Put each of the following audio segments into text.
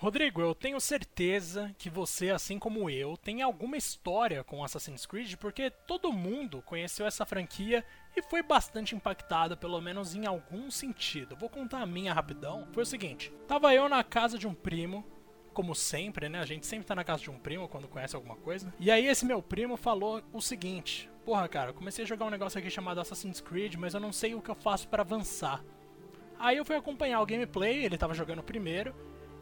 Rodrigo, eu tenho certeza que você, assim como eu, tem alguma história com Assassin's Creed, porque todo mundo conheceu essa franquia e foi bastante impactado, pelo menos em algum sentido. Vou contar a minha rapidão. Foi o seguinte: tava eu na casa de um primo, como sempre, né? A gente sempre tá na casa de um primo quando conhece alguma coisa. E aí esse meu primo falou o seguinte: Porra, cara, eu comecei a jogar um negócio aqui chamado Assassin's Creed, mas eu não sei o que eu faço para avançar. Aí eu fui acompanhar o gameplay, ele tava jogando primeiro.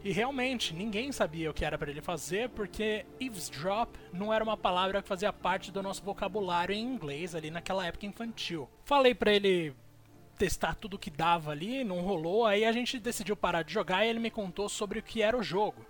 E realmente, ninguém sabia o que era para ele fazer, porque eavesdrop não era uma palavra que fazia parte do nosso vocabulário em inglês ali naquela época infantil. Falei para ele testar tudo que dava ali, não rolou, aí a gente decidiu parar de jogar e ele me contou sobre o que era o jogo.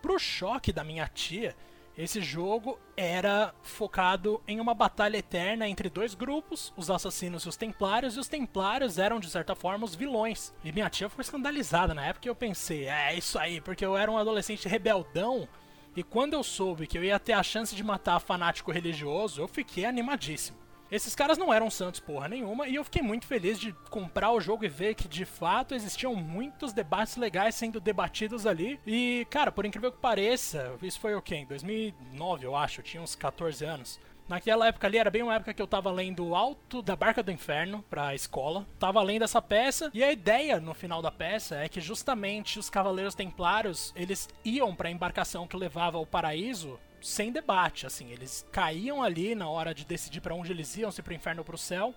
Pro choque da minha tia, esse jogo era focado em uma batalha eterna entre dois grupos, os assassinos e os templários, e os templários eram, de certa forma, os vilões. E minha tia ficou escandalizada na época e eu pensei, é isso aí, porque eu era um adolescente rebeldão, e quando eu soube que eu ia ter a chance de matar fanático religioso, eu fiquei animadíssimo. Esses caras não eram santos porra nenhuma e eu fiquei muito feliz de comprar o jogo e ver que de fato existiam muitos debates legais sendo debatidos ali. E, cara, por incrível que pareça, isso foi o quê? Em 2009, eu acho, eu tinha uns 14 anos. Naquela época ali era bem uma época que eu tava lendo Alto da Barca do Inferno pra escola. Tava lendo essa peça e a ideia no final da peça é que justamente os Cavaleiros Templários, eles iam para a embarcação que levava ao paraíso sem debate, assim, eles caíam ali na hora de decidir para onde eles iam, se pro inferno ou pro céu,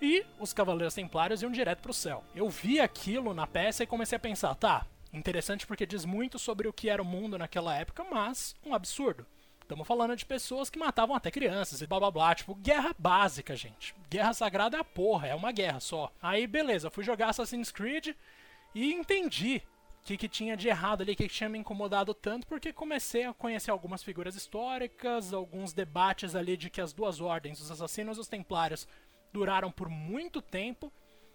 e os Cavaleiros Templários iam direto pro céu. Eu vi aquilo na peça e comecei a pensar, tá, interessante porque diz muito sobre o que era o mundo naquela época, mas um absurdo. Estamos falando de pessoas que matavam até crianças e blá blá blá. Tipo, guerra básica, gente. Guerra sagrada é a porra, é uma guerra só. Aí, beleza, fui jogar Assassin's Creed e entendi o que, que tinha de errado ali, o que, que tinha me incomodado tanto, porque comecei a conhecer algumas figuras históricas, alguns debates ali de que as duas ordens, os assassinos e os templários, duraram por muito tempo,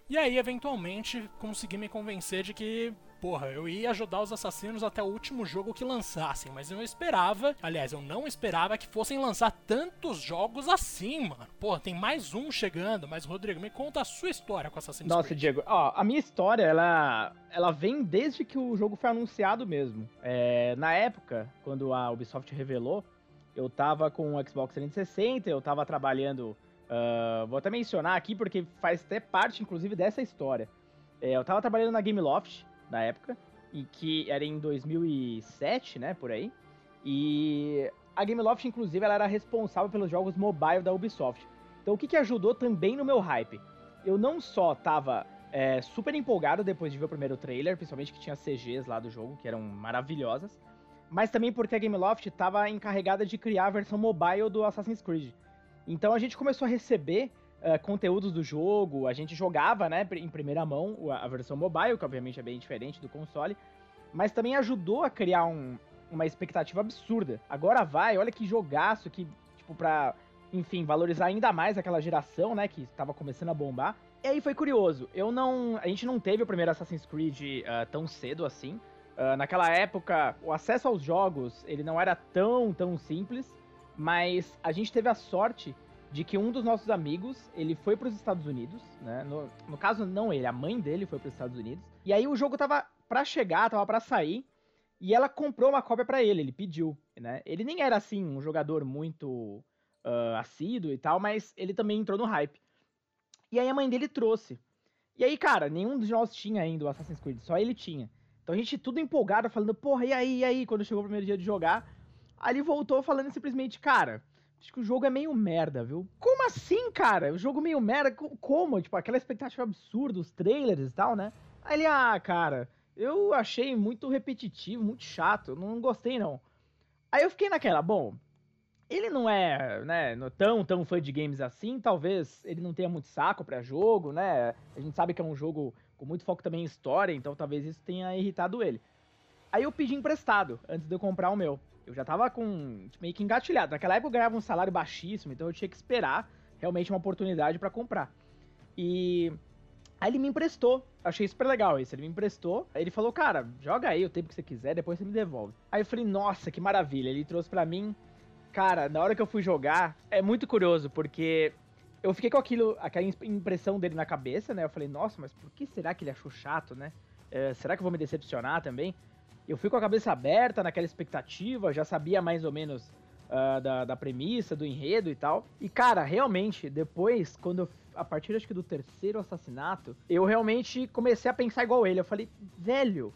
e aí eventualmente consegui me convencer de que porra, eu ia ajudar os assassinos até o último jogo que lançassem, mas eu não esperava, aliás, eu não esperava que fossem lançar tantos jogos assim, mano. Porra, tem mais um chegando, mas Rodrigo, me conta a sua história com Assassin's Nossa, Creed. Diego, ó, a minha história, ela, ela vem desde que o jogo foi anunciado mesmo. É, na época, quando a Ubisoft revelou, eu tava com o Xbox 360, eu tava trabalhando. Uh, vou até mencionar aqui porque faz até parte, inclusive, dessa história. É, eu tava trabalhando na Gameloft, na época, e que era em 2007, né, por aí. E a Gameloft, inclusive, ela era responsável pelos jogos mobile da Ubisoft. Então, o que, que ajudou também no meu hype? Eu não só tava é, super empolgado depois de ver o primeiro trailer, principalmente que tinha CGs lá do jogo, que eram maravilhosas, mas também porque a Gameloft estava encarregada de criar a versão mobile do Assassin's Creed. Então a gente começou a receber uh, conteúdos do jogo, a gente jogava, né, em primeira mão a, a, versão mobile, que obviamente é bem diferente do console, mas também ajudou a criar um, uma expectativa absurda. Agora vai, olha que jogaço que, tipo, pra, enfim, valorizar ainda mais aquela geração, né, que estava começando a bombar. E aí foi curioso, eu não, a gente não teve o primeiro Assassin's Creed uh, tão cedo assim. Uh, naquela época, o acesso aos jogos, ele não era tão, tão simples, mas a gente teve a sorte de que um dos nossos amigos, ele foi para os Estados Unidos, né? No, no, caso, não ele, a mãe dele foi para os Estados Unidos. E aí o jogo tava para chegar, tava para sair, e ela comprou uma cópia para ele, ele pediu, né? Ele nem era, assim, um jogador muito uh, assíduo e tal, mas ele também entrou no hype. E aí a mãe dele trouxe. E aí, cara, nenhum de nós tinha ainda o Assassin's Creed, só ele tinha. Então a gente tudo empolgado, falando, porra, e aí, e aí? Quando chegou o primeiro dia de jogar, ele voltou falando simplesmente, cara Acho que o jogo é meio merda, viu? Como assim, cara? O jogo meio merda? Como? Tipo, aquela expectativa absurda, os trailers e tal, né? Aí ele, ah, cara, eu achei muito repetitivo, muito chato, não gostei não. Aí eu fiquei naquela, bom, ele não é, né, tão, tão fã de games assim, talvez ele não tenha muito saco para jogo, né? A gente sabe que é um jogo com muito foco também em história, então talvez isso tenha irritado ele. Aí eu pedi emprestado antes de eu comprar o meu. Eu já tava com tipo, meio que engatilhado. Naquela época eu ganhava um salário baixíssimo, então eu tinha que esperar realmente uma oportunidade para comprar. E aí ele me emprestou. Achei super legal isso. Ele me emprestou. Aí ele falou, cara, joga aí o tempo que você quiser, depois você me devolve. Aí eu falei, nossa, que maravilha. Ele trouxe para mim. Cara, na hora que eu fui jogar, é muito curioso, porque eu fiquei com aquilo, aquela impressão dele na cabeça, né? Eu falei, nossa, mas por que será que ele achou chato, né? É, será que eu vou me decepcionar também? Eu fui com a cabeça aberta naquela expectativa, já sabia mais ou menos uh, da, da premissa, do enredo e tal. E, cara, realmente, depois, quando eu, a partir acho que do terceiro assassinato, eu realmente comecei a pensar igual ele. Eu falei, velho,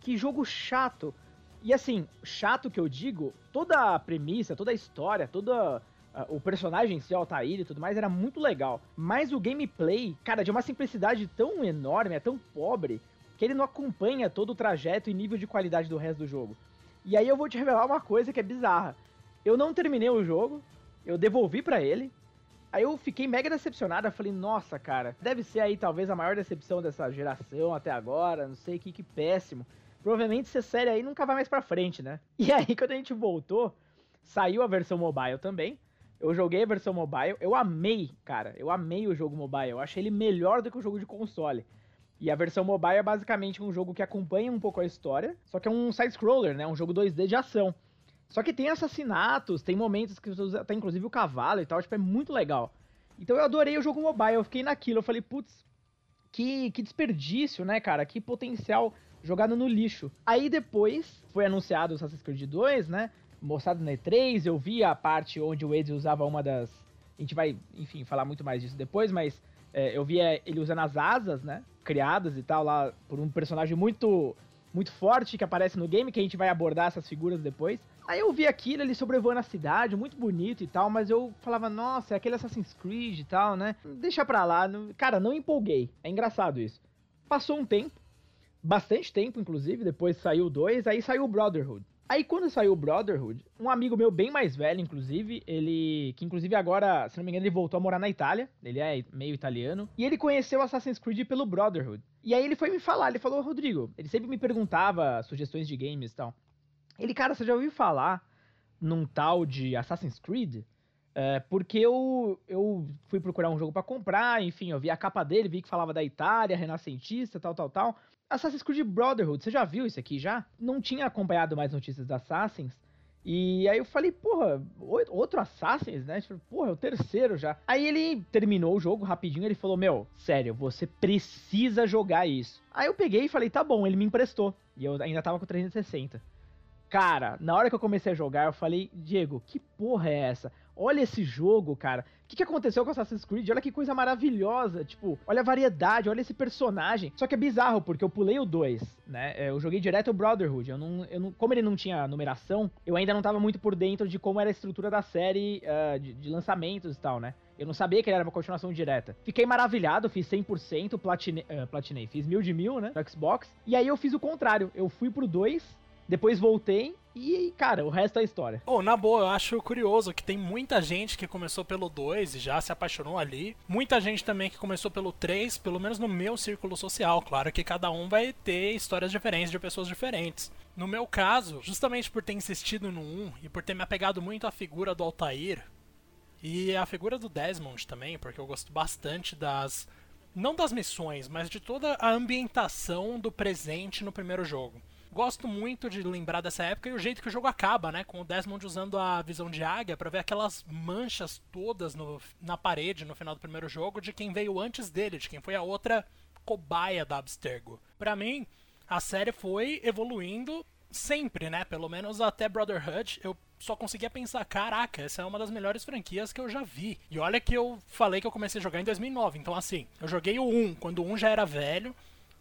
que jogo chato. E assim, chato que eu digo, toda a premissa, toda a história, toda Uh, o personagem em si, Altair e tudo mais, era muito legal. Mas o gameplay, cara, de uma simplicidade tão enorme, é tão pobre, que ele não acompanha todo o trajeto e nível de qualidade do resto do jogo. E aí eu vou te revelar uma coisa que é bizarra. Eu não terminei o jogo, eu devolvi para ele. Aí eu fiquei mega decepcionado, eu falei, nossa, cara, deve ser aí talvez a maior decepção dessa geração até agora, não sei, que, que péssimo. Provavelmente essa série aí nunca vai mais pra frente, né? E aí quando a gente voltou, saiu a versão mobile também. Eu joguei a versão mobile, eu amei, cara, eu amei o jogo mobile, eu achei ele melhor do que o jogo de console. E a versão mobile é basicamente um jogo que acompanha um pouco a história, só que é um side-scroller, né? Um jogo 2D de ação. Só que tem assassinatos, tem momentos que usa até inclusive o cavalo e tal, tipo, é muito legal. Então eu adorei o jogo mobile, eu fiquei naquilo, eu falei, putz, que, que desperdício, né, cara? Que potencial jogado no lixo. Aí depois foi anunciado o Assassin's Creed 2, né? Mostrado na E3, eu vi a parte onde o Ezio usava uma das. A gente vai, enfim, falar muito mais disso depois, mas é, eu vi ele usando as asas, né? Criadas e tal, lá por um personagem muito muito forte que aparece no game, que a gente vai abordar essas figuras depois. Aí eu vi aquilo, ele sobrevoando a cidade, muito bonito e tal, mas eu falava, nossa, é aquele Assassin's Creed e tal, né? Deixa pra lá. Cara, não empolguei. É engraçado isso. Passou um tempo, bastante tempo, inclusive, depois saiu o 2, aí saiu o Brotherhood. Aí quando saiu o Brotherhood, um amigo meu bem mais velho, inclusive, ele. Que inclusive agora, se não me engano, ele voltou a morar na Itália. Ele é meio italiano. E ele conheceu Assassin's Creed pelo Brotherhood. E aí ele foi me falar, ele falou, Rodrigo, ele sempre me perguntava sugestões de games e tal. Ele, cara, você já ouviu falar num tal de Assassin's Creed? É, porque eu, eu fui procurar um jogo para comprar, enfim, eu vi a capa dele, vi que falava da Itália, renascentista, tal, tal, tal. Assassin's Creed Brotherhood, você já viu isso aqui já? Não tinha acompanhado mais notícias da Assassins. E aí eu falei, porra, outro Assassins, né? Tipo, porra, é o terceiro já. Aí ele terminou o jogo rapidinho, ele falou, meu, sério, você precisa jogar isso. Aí eu peguei e falei, tá bom, ele me emprestou. E eu ainda tava com 360. Cara, na hora que eu comecei a jogar, eu falei, Diego, que porra é essa? Olha esse jogo, cara. O que, que aconteceu com Assassin's Creed? Olha que coisa maravilhosa. Tipo, olha a variedade, olha esse personagem. Só que é bizarro, porque eu pulei o 2, né? É, eu joguei direto o Brotherhood. Eu não, eu não, como ele não tinha numeração, eu ainda não tava muito por dentro de como era a estrutura da série uh, de, de lançamentos e tal, né? Eu não sabia que ele era uma continuação direta. Fiquei maravilhado, fiz 100%, platinei, uh, platinei, fiz mil de mil, né, no Xbox. E aí eu fiz o contrário, eu fui pro 2, depois voltei e, cara, o resto é história. Pô, oh, na boa, eu acho curioso que tem muita gente que começou pelo 2 e já se apaixonou ali. Muita gente também que começou pelo 3, pelo menos no meu círculo social. Claro que cada um vai ter histórias diferentes de pessoas diferentes. No meu caso, justamente por ter insistido no 1 e por ter me apegado muito à figura do Altair e a figura do Desmond também, porque eu gosto bastante das. Não das missões, mas de toda a ambientação do presente no primeiro jogo. Gosto muito de lembrar dessa época e o jeito que o jogo acaba, né? Com o Desmond usando a visão de águia para ver aquelas manchas todas no, na parede no final do primeiro jogo de quem veio antes dele, de quem foi a outra cobaia da Abstergo. Para mim, a série foi evoluindo sempre, né? Pelo menos até Brotherhood, eu só conseguia pensar, caraca, essa é uma das melhores franquias que eu já vi. E olha que eu falei que eu comecei a jogar em 2009, então assim, eu joguei o 1 quando o 1 já era velho,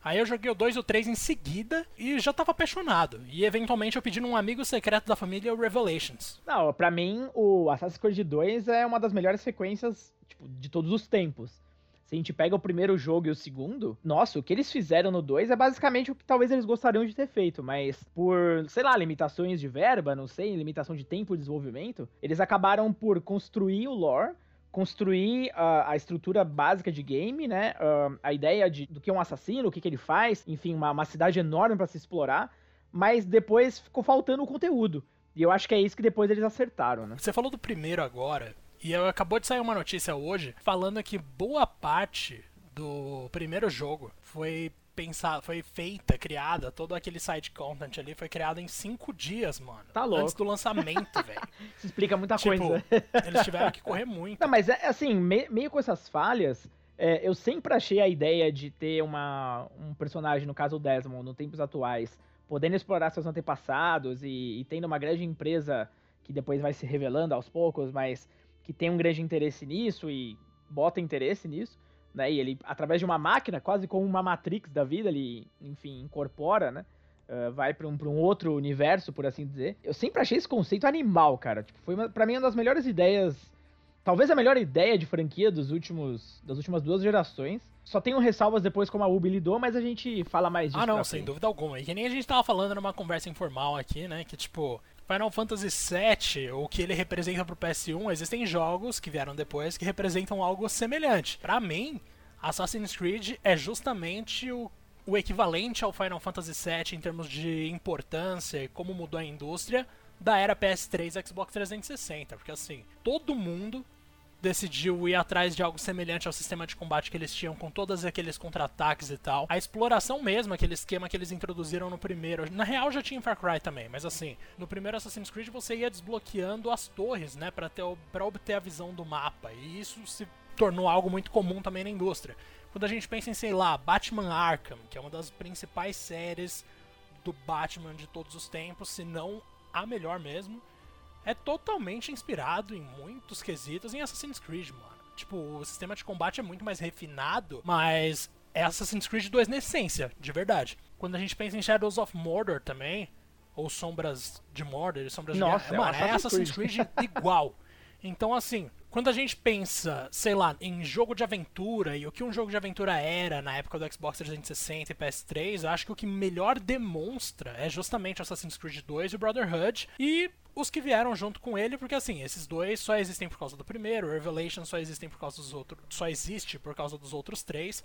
Aí eu joguei o 2 e o 3 em seguida e já tava apaixonado. E eventualmente eu pedi num amigo secreto da família o Revelations. Não, pra mim o Assassin's Creed 2 é uma das melhores sequências tipo, de todos os tempos. Se a gente pega o primeiro jogo e o segundo, nossa, o que eles fizeram no 2 é basicamente o que talvez eles gostariam de ter feito, mas por, sei lá, limitações de verba, não sei, limitação de tempo de desenvolvimento, eles acabaram por construir o lore construir a, a, estrutura básica de game, né? Uh, a ideia de, do que é um assassino, o que, que ele faz, enfim, uma, uma cidade enorme para se explorar, mas depois ficou faltando o conteúdo. E eu acho que é isso que depois eles acertaram, né? Você falou do primeiro agora, e acabou de sair uma notícia hoje falando que boa parte do primeiro jogo foi pensada, foi feita, criada, todo aquele side content ali foi criado em cinco dias, mano. Tá louco. Antes do lançamento, velho. Isso explica muita tipo, coisa. eles tiveram que correr muito. Não, mas é assim, me, meio com essas falhas, é, eu sempre achei a ideia de ter uma, um personagem, no caso o Desmond, no tempos atuais, podendo explorar seus antepassados e, e tendo uma grande empresa que depois vai se revelando aos poucos, mas que tem um grande interesse nisso e bota interesse nisso, né? E ele, através de uma máquina, quase como uma Matrix da vida, ele, enfim, incorpora, né? Uh, vai para um, pra um outro universo, por assim dizer. Eu sempre achei esse conceito animal, cara. Tipo, foi para mim uma das melhores ideias, talvez a melhor ideia de franquia dos últimos, das últimas duas gerações. Só tenho ressalvas depois como a Ubi lidou, mas a gente fala mais disso. Ah, não, sem dúvida alguma. E que nem a gente tava falando numa conversa informal aqui, né? Que tipo, Final Fantasy VII, o que ele representa pro PS1, existem jogos que vieram depois que representam algo semelhante. Para mim, Assassin's Creed é justamente o, o equivalente ao Final Fantasy VII em termos de importância e como mudou a indústria da era PS3 e Xbox 360, porque assim, todo mundo decidiu ir atrás de algo semelhante ao sistema de combate que eles tinham com todos aqueles contra-ataques e tal. A exploração mesmo, aquele esquema que eles introduziram no primeiro. Na real já tinha em Far Cry também, mas assim, no primeiro Assassin's Creed você ia desbloqueando as torres, né, para ter para obter a visão do mapa. E isso se tornou algo muito comum também na indústria. Quando a gente pensa em, sei lá, Batman Arkham, que é uma das principais séries do Batman de todos os tempos, se não a melhor mesmo, é totalmente inspirado em muitos quesitos em Assassin's Creed, mano. Tipo, o sistema de combate é muito mais refinado, mas é Assassin's Creed 2 na essência, de verdade. Quando a gente pensa em Shadows of Mordor também, ou Sombras de Mordor, Sombras Nossa, de é, mano, é Assassin's Creed, Creed igual. Então, assim, quando a gente pensa, sei lá, em jogo de aventura e o que um jogo de aventura era na época do Xbox 360 e PS3, eu acho que o que melhor demonstra é justamente Assassin's Creed 2 e o Brotherhood e os que vieram junto com ele, porque assim, esses dois só existem por causa do primeiro, Revelation só existem por causa dos outros, só existe por causa dos outros três.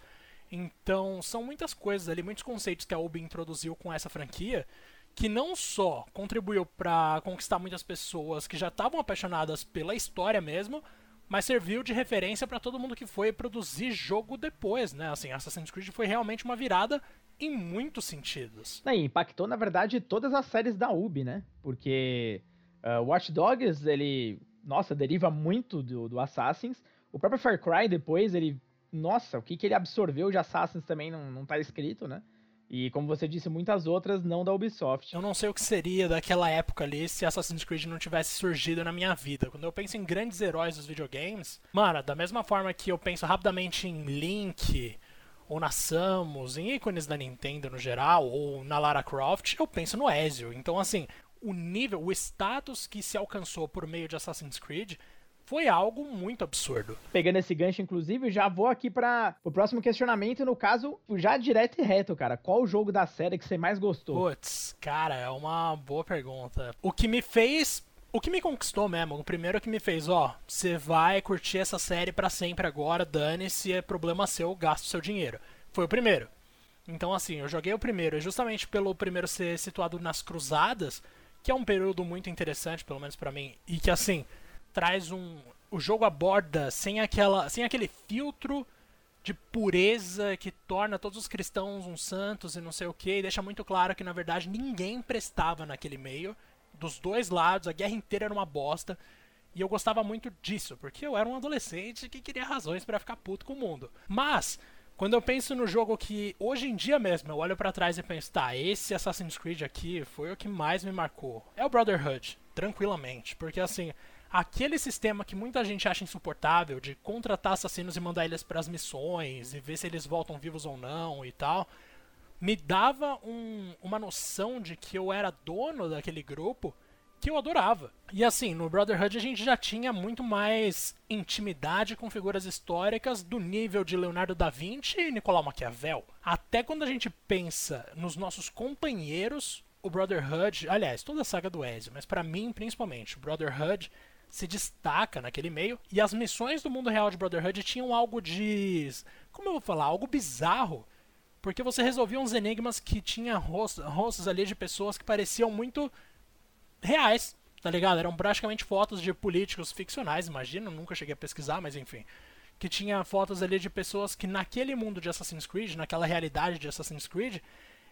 Então, são muitas coisas ali, muitos conceitos que a Ubi introduziu com essa franquia que não só contribuiu para conquistar muitas pessoas que já estavam apaixonadas pela história mesmo, mas serviu de referência para todo mundo que foi produzir jogo depois, né? Assim, Assassin's Creed foi realmente uma virada em muitos sentidos. É, impactou, na verdade, todas as séries da Ubi, né? Porque uh, Watch Dogs, ele, nossa, deriva muito do, do Assassins. O próprio Far Cry, depois, ele, nossa, o que, que ele absorveu de Assassins também não, não tá escrito, né? E como você disse, muitas outras não da Ubisoft. Eu não sei o que seria daquela época ali se Assassin's Creed não tivesse surgido na minha vida. Quando eu penso em grandes heróis dos videogames, mano, da mesma forma que eu penso rapidamente em Link, ou na Samus, em ícones da Nintendo no geral, ou na Lara Croft, eu penso no Ezio. Então, assim, o nível, o status que se alcançou por meio de Assassin's Creed foi algo muito absurdo. Pegando esse gancho, inclusive, já vou aqui para o próximo questionamento, no caso, já direto e reto, cara. Qual o jogo da série que você mais gostou? Putz, cara, é uma boa pergunta. O que me fez o que me conquistou mesmo, o primeiro que me fez, ó, você vai curtir essa série para sempre agora, dane-se, é problema seu, gasto seu dinheiro. Foi o primeiro. Então, assim, eu joguei o primeiro, justamente pelo primeiro ser situado nas Cruzadas, que é um período muito interessante, pelo menos para mim, e que, assim, traz um. O jogo aborda sem, aquela, sem aquele filtro de pureza que torna todos os cristãos uns santos e não sei o que, e deixa muito claro que na verdade ninguém prestava naquele meio, dos dois lados, a guerra inteira era uma bosta. E eu gostava muito disso, porque eu era um adolescente que queria razões para ficar puto com o mundo. Mas, quando eu penso no jogo que hoje em dia mesmo eu olho para trás e penso, tá, esse Assassin's Creed aqui foi o que mais me marcou. É o Brotherhood, tranquilamente, porque assim, aquele sistema que muita gente acha insuportável de contratar assassinos e mandar eles para as missões e ver se eles voltam vivos ou não e tal, me dava um, uma noção de que eu era dono daquele grupo que eu adorava. E assim, no Brotherhood a gente já tinha muito mais intimidade com figuras históricas do nível de Leonardo da Vinci e Nicolau Maquiavel. Até quando a gente pensa nos nossos companheiros, o Brotherhood, aliás, toda a saga do Ezio, mas para mim principalmente, o Brotherhood se destaca naquele meio. E as missões do mundo real de Brotherhood tinham algo de. Como eu vou falar? Algo bizarro. Porque você resolvia uns enigmas que tinha rostos, rostos ali de pessoas que pareciam muito reais, tá ligado? Eram praticamente fotos de políticos ficcionais, imagino, nunca cheguei a pesquisar, mas enfim. Que tinha fotos ali de pessoas que naquele mundo de Assassin's Creed, naquela realidade de Assassin's Creed,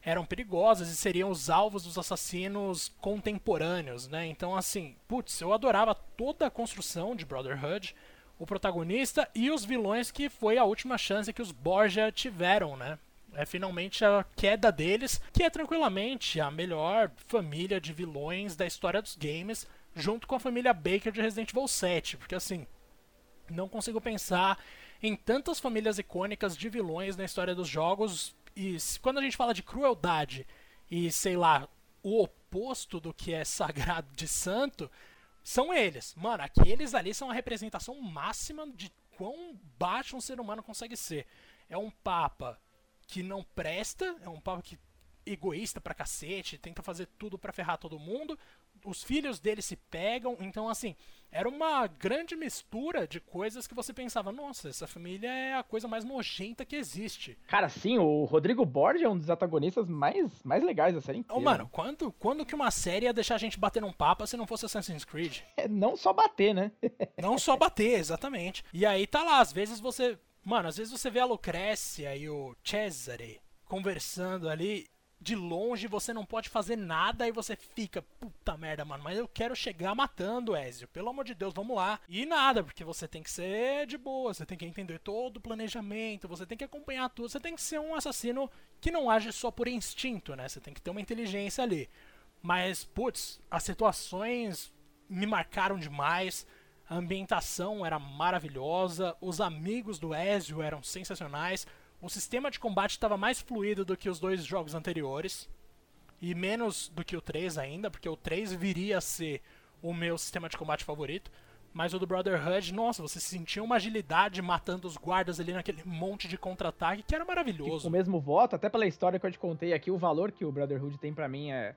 eram perigosas e seriam os alvos dos assassinos contemporâneos, né? Então, assim, putz, eu adorava toda a construção de Brotherhood, o protagonista e os vilões que foi a última chance que os Borgia tiveram, né? É finalmente a queda deles, que é tranquilamente a melhor família de vilões da história dos games, junto com a família Baker de Resident Evil 7. Porque assim, não consigo pensar em tantas famílias icônicas de vilões na história dos jogos. E quando a gente fala de crueldade e, sei lá, o oposto do que é sagrado de santo, são eles. Mano, aqueles ali são a representação máxima de quão baixo um ser humano consegue ser. É um papa que não presta, é um papa que egoísta pra cacete, tenta fazer tudo para ferrar todo mundo. Os filhos dele se pegam, então assim, era uma grande mistura de coisas que você pensava, nossa, essa família é a coisa mais nojenta que existe. Cara, sim, o Rodrigo Borges é um dos antagonistas mais, mais legais da série inteira. Oh, mano, quando, quando que uma série ia deixar a gente bater num papa se não fosse Assassin's Creed? É, não só bater, né? não só bater, exatamente. E aí tá lá, às vezes você... Mano, às vezes você vê a Lucrécia e o Cesare conversando ali de longe você não pode fazer nada e você fica, puta merda, mano, mas eu quero chegar matando Ezio. Pelo amor de Deus, vamos lá. E nada, porque você tem que ser de boa, você tem que entender todo o planejamento, você tem que acompanhar tudo, você tem que ser um assassino que não age só por instinto, né? Você tem que ter uma inteligência ali. Mas, putz, as situações me marcaram demais. A ambientação era maravilhosa, os amigos do Ezio eram sensacionais. O sistema de combate estava mais fluido do que os dois jogos anteriores. E menos do que o 3 ainda, porque o 3 viria a ser o meu sistema de combate favorito. Mas o do Brotherhood, nossa, você sentia uma agilidade matando os guardas ali naquele monte de contra-ataque que era maravilhoso. O mesmo voto, até pela história que eu te contei aqui, o valor que o Brotherhood tem para mim é,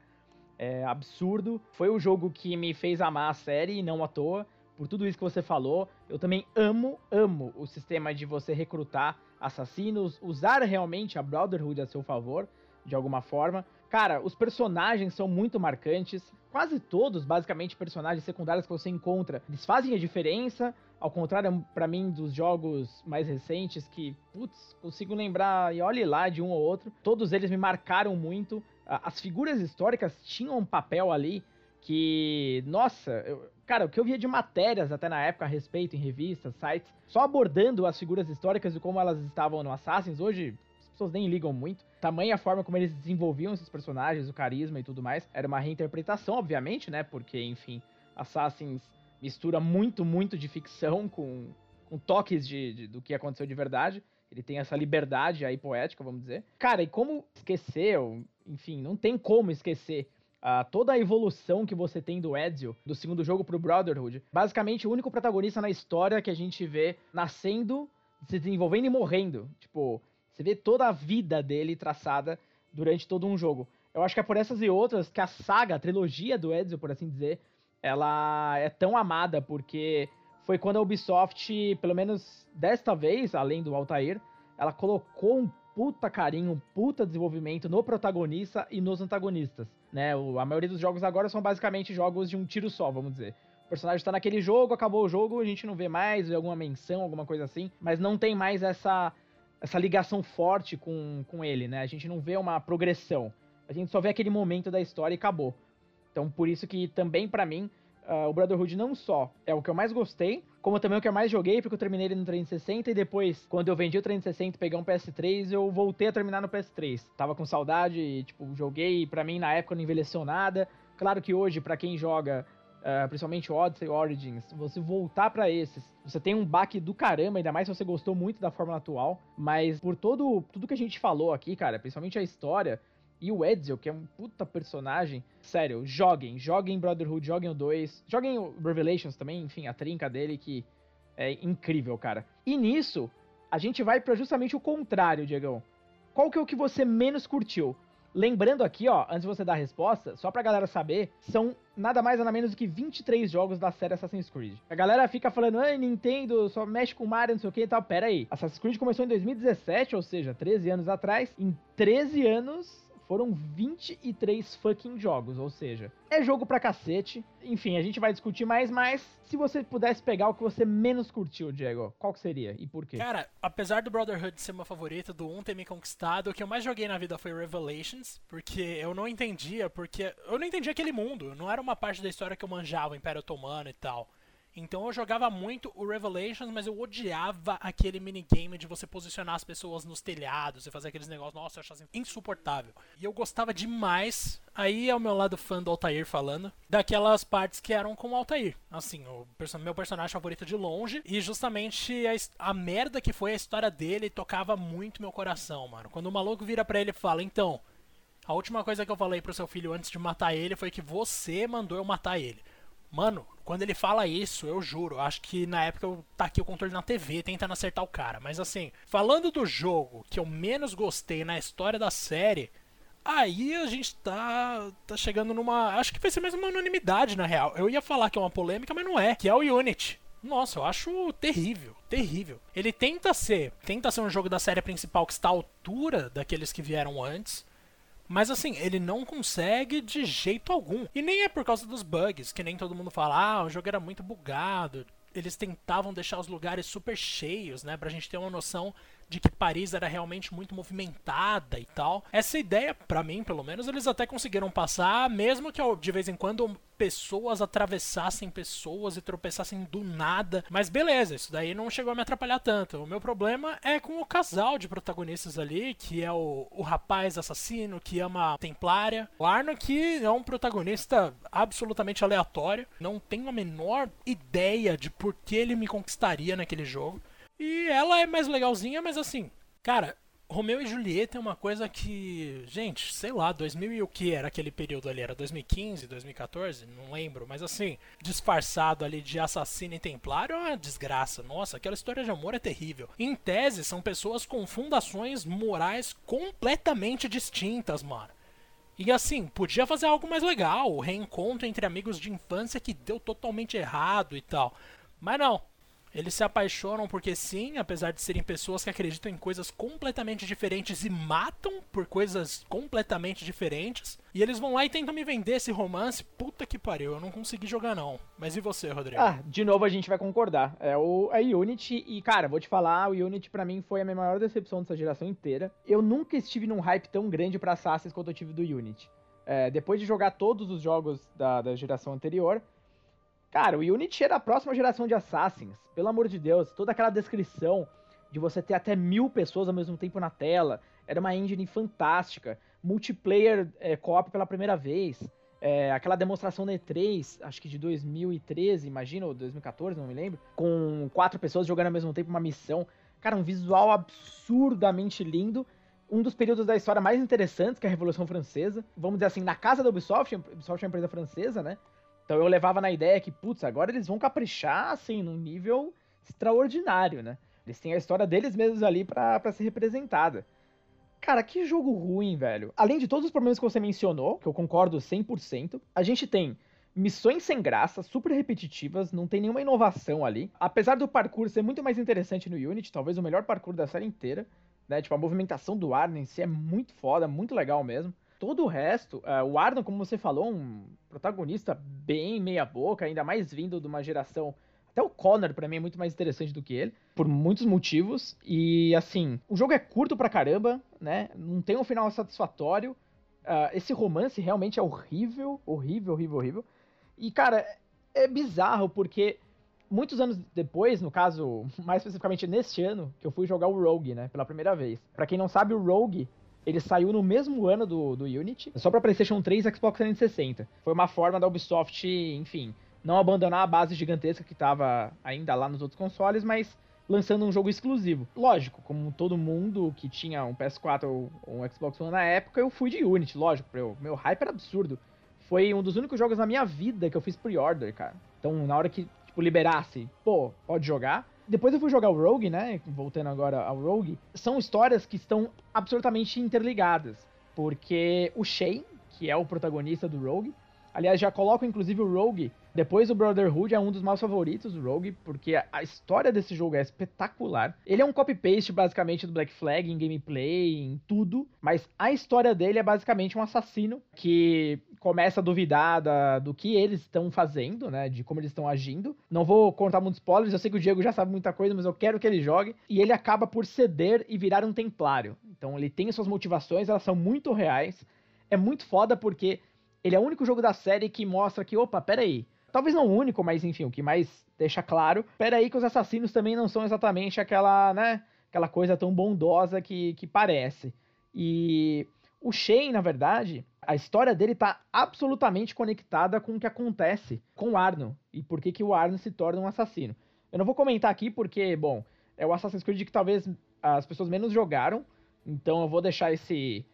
é absurdo. Foi o jogo que me fez amar a série e não à toa. Por tudo isso que você falou, eu também amo, amo o sistema de você recrutar assassinos, usar realmente a Brotherhood a seu favor, de alguma forma. Cara, os personagens são muito marcantes. Quase todos, basicamente, personagens secundários que você encontra, eles fazem a diferença. Ao contrário, para mim, dos jogos mais recentes, que, putz, consigo lembrar, e olhe lá, de um ou outro. Todos eles me marcaram muito. As figuras históricas tinham um papel ali que, nossa, eu, cara, o que eu via de matérias até na época a respeito em revistas, sites, só abordando as figuras históricas e como elas estavam no Assassins, hoje as pessoas nem ligam muito. Tamanha a forma como eles desenvolviam esses personagens, o carisma e tudo mais, era uma reinterpretação, obviamente, né? Porque, enfim, Assassins mistura muito, muito de ficção com, com toques de, de, do que aconteceu de verdade. Ele tem essa liberdade aí poética, vamos dizer. Cara, e como esquecer, enfim, não tem como esquecer Toda a evolução que você tem do Ezio, do segundo jogo pro Brotherhood. Basicamente, o único protagonista na história que a gente vê nascendo, se desenvolvendo e morrendo. Tipo, você vê toda a vida dele traçada durante todo um jogo. Eu acho que é por essas e outras que a saga, a trilogia do Ezio, por assim dizer, ela é tão amada, porque foi quando a Ubisoft, pelo menos desta vez, além do Altair, ela colocou um puta carinho, um puta desenvolvimento no protagonista e nos antagonistas, né? O, a maioria dos jogos agora são basicamente jogos de um tiro só, vamos dizer. O personagem está naquele jogo, acabou o jogo, a gente não vê mais, vê alguma menção, alguma coisa assim, mas não tem mais essa, essa ligação forte com, com ele, né? A gente não vê uma progressão. A gente só vê aquele momento da história e acabou. Então, por isso que também para mim uh, o Brotherhood não só é o que eu mais gostei, como também o que eu mais joguei, porque eu terminei ele no 360 e depois, quando eu vendi o 360 e peguei um PS3, eu voltei a terminar no PS3. Tava com saudade e, tipo, joguei, para mim na época não envelheceu nada. Claro que hoje, para quem joga Uh, principalmente Odyssey Origins, você voltar para esses, você tem um baque do caramba, ainda mais se você gostou muito da fórmula atual, mas por todo tudo que a gente falou aqui, cara, principalmente a história, e o Ezio, que é um puta personagem. Sério, joguem. Joguem Brotherhood, joguem o 2. Joguem o Revelations também, enfim, a trinca dele que é incrível, cara. E nisso, a gente vai para justamente o contrário, Diegão. Qual que é o que você menos curtiu? Lembrando aqui, ó, antes de você dar a resposta, só pra galera saber, são nada mais nada menos do que 23 jogos da série Assassin's Creed. A galera fica falando, ai, Nintendo só mexe com Mario, não sei o que e tal. Pera aí. Assassin's Creed começou em 2017, ou seja, 13 anos atrás. Em 13 anos, foram 23 fucking jogos, ou seja, é jogo pra cacete. Enfim, a gente vai discutir mais, mas se você pudesse pegar o que você menos curtiu, Diego, qual que seria e por quê? Cara, apesar do Brotherhood ser uma favorita, do 1 ter me conquistado, o que eu mais joguei na vida foi Revelations, porque eu não entendia, porque eu não entendia aquele mundo, não era uma parte da história que eu manjava, Império Otomano e tal. Então eu jogava muito o Revelations, mas eu odiava aquele minigame de você posicionar as pessoas nos telhados e fazer aqueles negócios. Nossa, eu achava insuportável. E eu gostava demais. Aí é o meu lado fã do Altair falando. Daquelas partes que eram com o Altair. Assim, o meu personagem favorito de longe. E justamente a, a merda que foi a história dele tocava muito meu coração, mano. Quando o maluco vira pra ele e fala: Então, a última coisa que eu falei pro seu filho antes de matar ele foi que você mandou eu matar ele. Mano, quando ele fala isso, eu juro, acho que na época eu taquei o controle na TV tentando acertar o cara. Mas assim, falando do jogo que eu menos gostei na história da série, aí a gente tá, tá chegando numa. Acho que vai ser mais uma unanimidade na real. Eu ia falar que é uma polêmica, mas não é. Que é o Unity. Nossa, eu acho terrível, terrível. Ele tenta ser, tenta ser um jogo da série principal que está à altura daqueles que vieram antes. Mas assim, ele não consegue de jeito algum. E nem é por causa dos bugs, que nem todo mundo fala, ah, o jogo era muito bugado. Eles tentavam deixar os lugares super cheios, né? Pra gente ter uma noção de que Paris era realmente muito movimentada e tal. Essa ideia, para mim, pelo menos, eles até conseguiram passar, mesmo que de vez em quando pessoas atravessassem pessoas e tropeçassem do nada. Mas beleza, isso daí não chegou a me atrapalhar tanto. O meu problema é com o casal de protagonistas ali, que é o, o rapaz assassino que ama a Templária. O Arno, que é um protagonista absolutamente aleatório. Não tenho a menor ideia de por que ele me conquistaria naquele jogo. E ela é mais legalzinha, mas assim, cara, Romeu e Julieta é uma coisa que, gente, sei lá, 2000 e o que era aquele período ali? Era 2015, 2014? Não lembro, mas assim, disfarçado ali de assassino e templário é uma desgraça. Nossa, aquela história de amor é terrível. Em tese, são pessoas com fundações morais completamente distintas, mano. E assim, podia fazer algo mais legal, o reencontro entre amigos de infância que deu totalmente errado e tal. Mas não, eles se apaixonam porque sim, apesar de serem pessoas que acreditam em coisas completamente diferentes e matam por coisas completamente diferentes. E eles vão lá e tentam me vender esse romance. Puta que pariu, eu não consegui jogar não. Mas e você, Rodrigo? Ah, de novo a gente vai concordar. É o a Unity e, cara, vou te falar, o Unity para mim foi a minha maior decepção dessa geração inteira. Eu nunca estive num hype tão grande para Assassin's quanto eu tive do Unity. É, depois de jogar todos os jogos da, da geração anterior, Cara, o Unity era a próxima geração de Assassins. Pelo amor de Deus, toda aquela descrição de você ter até mil pessoas ao mesmo tempo na tela. Era uma engine fantástica. Multiplayer é, co-op pela primeira vez. É, aquela demonstração da E3, acho que de 2013, imagina, ou 2014, não me lembro. Com quatro pessoas jogando ao mesmo tempo uma missão. Cara, um visual absurdamente lindo. Um dos períodos da história mais interessantes, que é a Revolução Francesa. Vamos dizer assim, na casa da Ubisoft, Ubisoft é uma empresa francesa, né? Então eu levava na ideia que, putz, agora eles vão caprichar, assim, num nível extraordinário, né? Eles têm a história deles mesmos ali para ser representada. Cara, que jogo ruim, velho. Além de todos os problemas que você mencionou, que eu concordo 100%, a gente tem missões sem graça, super repetitivas, não tem nenhuma inovação ali. Apesar do parkour ser muito mais interessante no Unity, talvez o melhor parkour da série inteira, né? Tipo, a movimentação do ar em si é muito foda, muito legal mesmo todo o resto, uh, o Arno, como você falou, um protagonista bem meia boca, ainda mais vindo de uma geração. Até o Connor, para mim, é muito mais interessante do que ele, por muitos motivos. E, assim, o jogo é curto pra caramba, né? Não tem um final satisfatório. Uh, esse romance realmente é horrível, horrível, horrível, horrível. E, cara, é bizarro, porque muitos anos depois, no caso, mais especificamente neste ano, que eu fui jogar o Rogue, né, pela primeira vez. Para quem não sabe, o Rogue ele saiu no mesmo ano do, do Unity, só para PlayStation 3 e Xbox 360. Foi uma forma da Ubisoft, enfim, não abandonar a base gigantesca que estava ainda lá nos outros consoles, mas lançando um jogo exclusivo. Lógico, como todo mundo que tinha um PS4 ou um Xbox One na época, eu fui de Unity, lógico, meu, meu hype era absurdo. Foi um dos únicos jogos na minha vida que eu fiz pre-order, cara. Então, na hora que, tipo, liberasse, pô, pode jogar. Depois eu fui jogar o Rogue, né? Voltando agora ao Rogue. São histórias que estão absolutamente interligadas. Porque o Shay, que é o protagonista do Rogue, aliás, já coloco inclusive o Rogue depois o Brotherhood é um dos meus favoritos do Rogue, porque a história desse jogo é espetacular. Ele é um copy-paste basicamente do Black Flag em gameplay, em tudo, mas a história dele é basicamente um assassino que começa a duvidar da, do que eles estão fazendo, né, de como eles estão agindo. Não vou contar muitos spoilers, eu sei que o Diego já sabe muita coisa, mas eu quero que ele jogue. E ele acaba por ceder e virar um templário. Então ele tem suas motivações, elas são muito reais. É muito foda porque ele é o único jogo da série que mostra que, opa, peraí, talvez não o único, mas enfim, o que mais deixa claro. Pera aí que os assassinos também não são exatamente aquela, né, aquela coisa tão bondosa que, que parece. E o Shane, na verdade, a história dele tá absolutamente conectada com o que acontece com o Arno e por que, que o Arno se torna um assassino. Eu não vou comentar aqui porque, bom, é o Assassin's Creed que talvez as pessoas menos jogaram, então eu vou deixar esse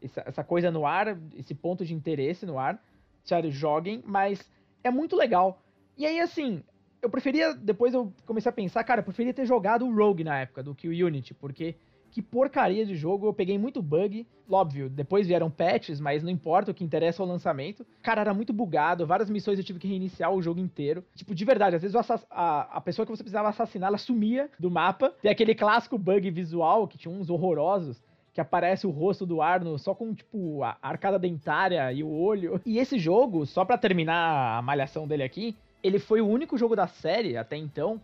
essa coisa no ar, esse ponto de interesse no ar. Sério, joguem, mas é muito legal. E aí, assim, eu preferia. Depois eu comecei a pensar, cara, eu preferia ter jogado o Rogue na época do que o Unity, porque que porcaria de jogo, eu peguei muito bug. Óbvio, depois vieram patches, mas não importa, o que interessa é o lançamento. Cara, era muito bugado, várias missões eu tive que reiniciar o jogo inteiro. Tipo, de verdade, às vezes a, a pessoa que você precisava assassinar, ela sumia do mapa. Tem aquele clássico bug visual, que tinha uns horrorosos, que aparece o rosto do Arno só com, tipo, a arcada dentária e o olho. E esse jogo, só para terminar a malhação dele aqui, ele foi o único jogo da série, até então,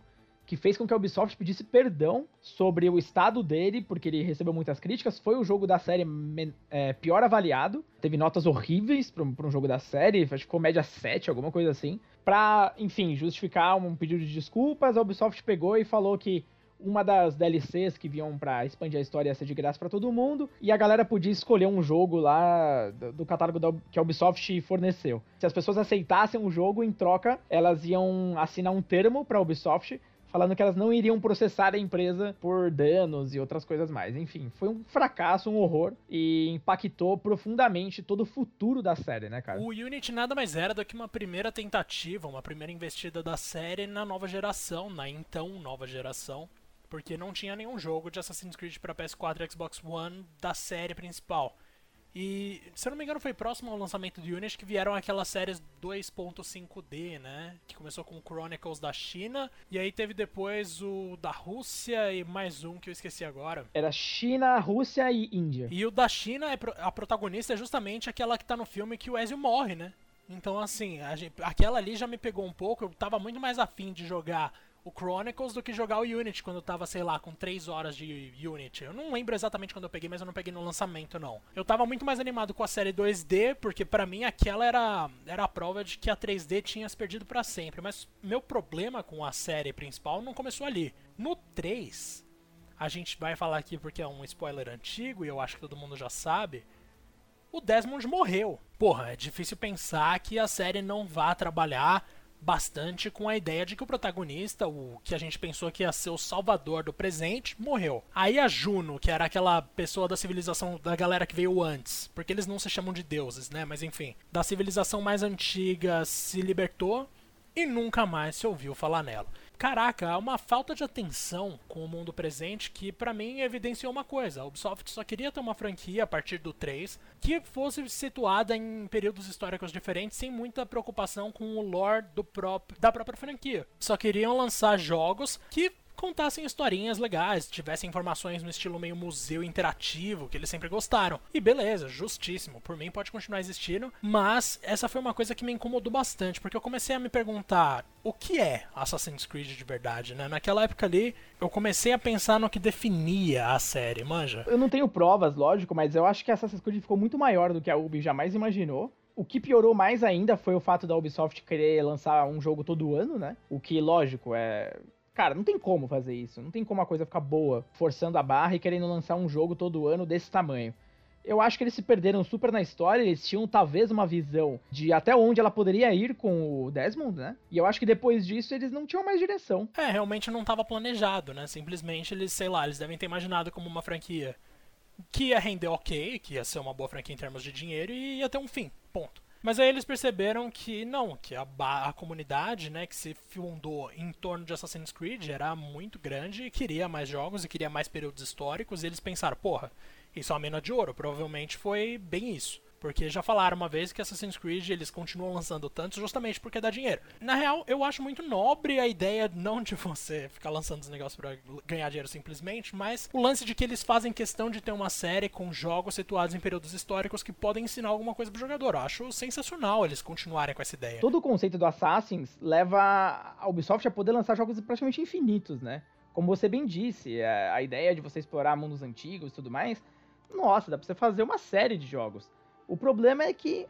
que fez com que a Ubisoft pedisse perdão sobre o estado dele, porque ele recebeu muitas críticas. Foi o jogo da série é, pior avaliado. Teve notas horríveis para um jogo da série, acho que ficou média 7, alguma coisa assim. Pra, enfim, justificar um pedido de desculpas, a Ubisoft pegou e falou que uma das DLCs que vinham para expandir a história ia ser de graça para todo mundo, e a galera podia escolher um jogo lá do, do catálogo da, que a Ubisoft forneceu. Se as pessoas aceitassem o jogo, em troca, elas iam assinar um termo para a Ubisoft falando que elas não iriam processar a empresa por danos e outras coisas mais. Enfim, foi um fracasso, um horror e impactou profundamente todo o futuro da série, né, cara? O Unity nada mais era do que uma primeira tentativa, uma primeira investida da série na nova geração, na então nova geração, porque não tinha nenhum jogo de Assassin's Creed para PS4 e Xbox One da série principal. E, se eu não me engano, foi próximo ao lançamento do Unity que vieram aquelas séries 2.5D, né? Que começou com o Chronicles da China, e aí teve depois o da Rússia e mais um que eu esqueci agora. Era China, Rússia e Índia. E o da China, é a protagonista é justamente aquela que tá no filme que o Ezio morre, né? Então, assim, gente, aquela ali já me pegou um pouco. Eu tava muito mais afim de jogar o Chronicles do que jogar o Unity quando eu tava, sei lá, com 3 horas de Unity. Eu não lembro exatamente quando eu peguei, mas eu não peguei no lançamento, não. Eu tava muito mais animado com a série 2D, porque para mim aquela era, era a prova de que a 3D tinha se perdido para sempre. Mas meu problema com a série principal não começou ali. No 3, a gente vai falar aqui porque é um spoiler antigo e eu acho que todo mundo já sabe. O Desmond morreu. Porra, é difícil pensar que a série não vá trabalhar bastante com a ideia de que o protagonista, o que a gente pensou que ia ser o salvador do presente, morreu. Aí a Juno, que era aquela pessoa da civilização da galera que veio antes, porque eles não se chamam de deuses, né? Mas enfim, da civilização mais antiga se libertou e nunca mais se ouviu falar nela. Caraca, há uma falta de atenção com o mundo presente que para mim evidenciou uma coisa. A Ubisoft só queria ter uma franquia a partir do 3 que fosse situada em períodos históricos diferentes sem muita preocupação com o lore do próprio, da própria franquia. Só queriam lançar jogos que contassem historinhas legais, tivessem informações no estilo meio museu interativo, que eles sempre gostaram. E beleza, justíssimo, por mim pode continuar existindo, mas essa foi uma coisa que me incomodou bastante, porque eu comecei a me perguntar o que é Assassin's Creed de verdade, né? Naquela época ali, eu comecei a pensar no que definia a série, manja? Eu não tenho provas, lógico, mas eu acho que Assassin's Creed ficou muito maior do que a Ubi jamais imaginou. O que piorou mais ainda foi o fato da Ubisoft querer lançar um jogo todo ano, né? O que, lógico, é Cara, não tem como fazer isso. Não tem como a coisa ficar boa forçando a barra e querendo lançar um jogo todo ano desse tamanho. Eu acho que eles se perderam super na história, eles tinham talvez uma visão de até onde ela poderia ir com o Desmond, né? E eu acho que depois disso eles não tinham mais direção. É, realmente não estava planejado, né? Simplesmente eles, sei lá, eles devem ter imaginado como uma franquia que ia render ok, que ia ser uma boa franquia em termos de dinheiro e ia ter um fim. Ponto. Mas aí eles perceberam que não, que a, a comunidade, né, que se fundou em torno de Assassin's Creed era muito grande e queria mais jogos e queria mais períodos históricos. E eles pensaram, porra, isso é uma mina de ouro. Provavelmente foi bem isso. Porque já falaram uma vez que Assassin's Creed eles continuam lançando tantos justamente porque dá dinheiro. Na real, eu acho muito nobre a ideia não de você ficar lançando os negócios para ganhar dinheiro simplesmente, mas o lance de que eles fazem questão de ter uma série com jogos situados em períodos históricos que podem ensinar alguma coisa pro jogador. Eu acho sensacional eles continuarem com essa ideia. Todo o conceito do Assassins leva a Ubisoft a poder lançar jogos praticamente infinitos, né? Como você bem disse, é, a ideia de você explorar mundos antigos e tudo mais, nossa, dá pra você fazer uma série de jogos. O problema é que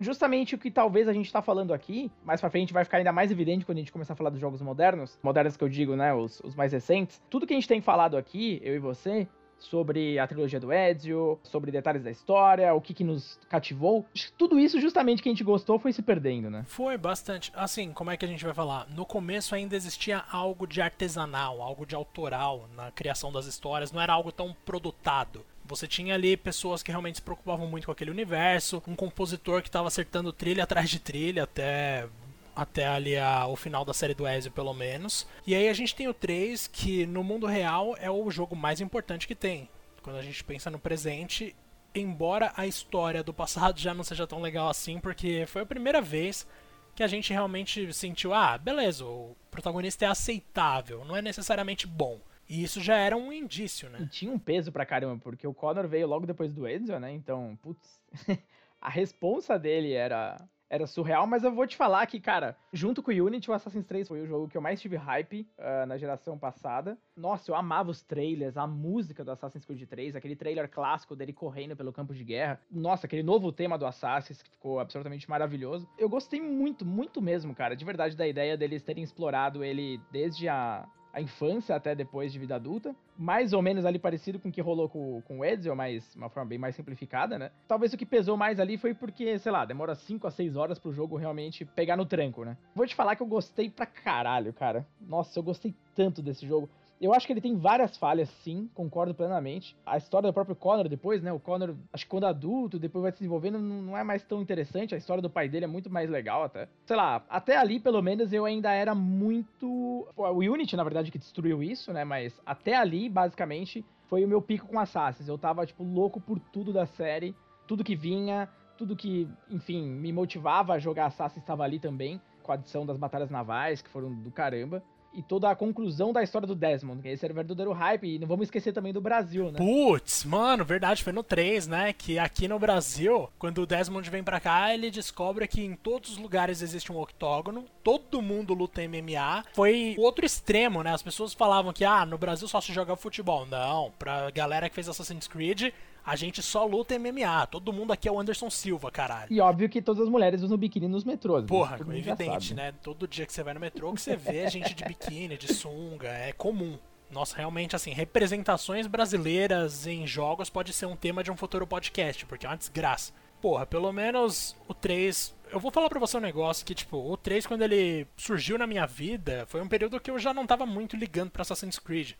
justamente o que talvez a gente tá falando aqui, mais pra frente vai ficar ainda mais evidente quando a gente começar a falar dos jogos modernos, modernos que eu digo, né, os, os mais recentes. Tudo que a gente tem falado aqui, eu e você, sobre a trilogia do Ezio, sobre detalhes da história, o que, que nos cativou. Tudo isso justamente que a gente gostou foi se perdendo, né? Foi bastante. Assim, como é que a gente vai falar? No começo ainda existia algo de artesanal, algo de autoral na criação das histórias, não era algo tão produtado. Você tinha ali pessoas que realmente se preocupavam muito com aquele universo, um compositor que estava acertando trilha atrás de trilha até até ali a, o final da série do Ezio, pelo menos. E aí a gente tem o 3, que no mundo real é o jogo mais importante que tem. Quando a gente pensa no presente, embora a história do passado já não seja tão legal assim, porque foi a primeira vez que a gente realmente sentiu, ah, beleza, o protagonista é aceitável, não é necessariamente bom. E isso já era um indício, né? E tinha um peso pra caramba, porque o Connor veio logo depois do Ezio, né? Então, putz, a responsa dele era era surreal, mas eu vou te falar que, cara, junto com o Unity, o Assassin's 3 foi o jogo que eu mais tive hype uh, na geração passada. Nossa, eu amava os trailers, a música do Assassin's Creed 3, aquele trailer clássico dele correndo pelo campo de guerra. Nossa, aquele novo tema do Assassin's que ficou absolutamente maravilhoso. Eu gostei muito, muito mesmo, cara, de verdade, da ideia deles terem explorado ele desde a a infância até depois de vida adulta. Mais ou menos ali parecido com o que rolou com, com o Ezio, mas uma forma bem mais simplificada, né? Talvez o que pesou mais ali foi porque, sei lá, demora 5 a 6 horas pro jogo realmente pegar no tranco, né? Vou te falar que eu gostei pra caralho, cara. Nossa, eu gostei tanto desse jogo. Eu acho que ele tem várias falhas, sim, concordo plenamente. A história do próprio Connor depois, né? O Connor, acho que quando adulto, depois vai se desenvolvendo, não é mais tão interessante. A história do pai dele é muito mais legal até. Sei lá, até ali, pelo menos, eu ainda era muito. O Unity, na verdade, que destruiu isso, né? Mas até ali, basicamente, foi o meu pico com Assassins. Eu tava, tipo, louco por tudo da série, tudo que vinha, tudo que, enfim, me motivava a jogar Assassins estava ali também, com a adição das batalhas navais, que foram do caramba e toda a conclusão da história do Desmond, que esse era o verdadeiro hype, e não vamos esquecer também do Brasil, né? Putz, mano, verdade, foi no 3, né? Que aqui no Brasil, quando o Desmond vem pra cá, ele descobre que em todos os lugares existe um octógono, todo mundo luta MMA. Foi o outro extremo, né? As pessoas falavam que, ah, no Brasil só se joga futebol. Não, pra galera que fez Assassin's Creed, a gente só luta MMA. Todo mundo aqui é o Anderson Silva, caralho. E óbvio que todas as mulheres usam biquíni nos metrôs. Porra, evidente, né? Todo dia que você vai no metrô, que você vê gente de biquíni, de sunga, é comum. Nossa, realmente, assim, representações brasileiras em jogos pode ser um tema de um futuro podcast, porque é uma desgraça. Porra, pelo menos o 3. Eu vou falar pra você um negócio que, tipo, o 3, quando ele surgiu na minha vida, foi um período que eu já não tava muito ligando pra Assassin's Creed.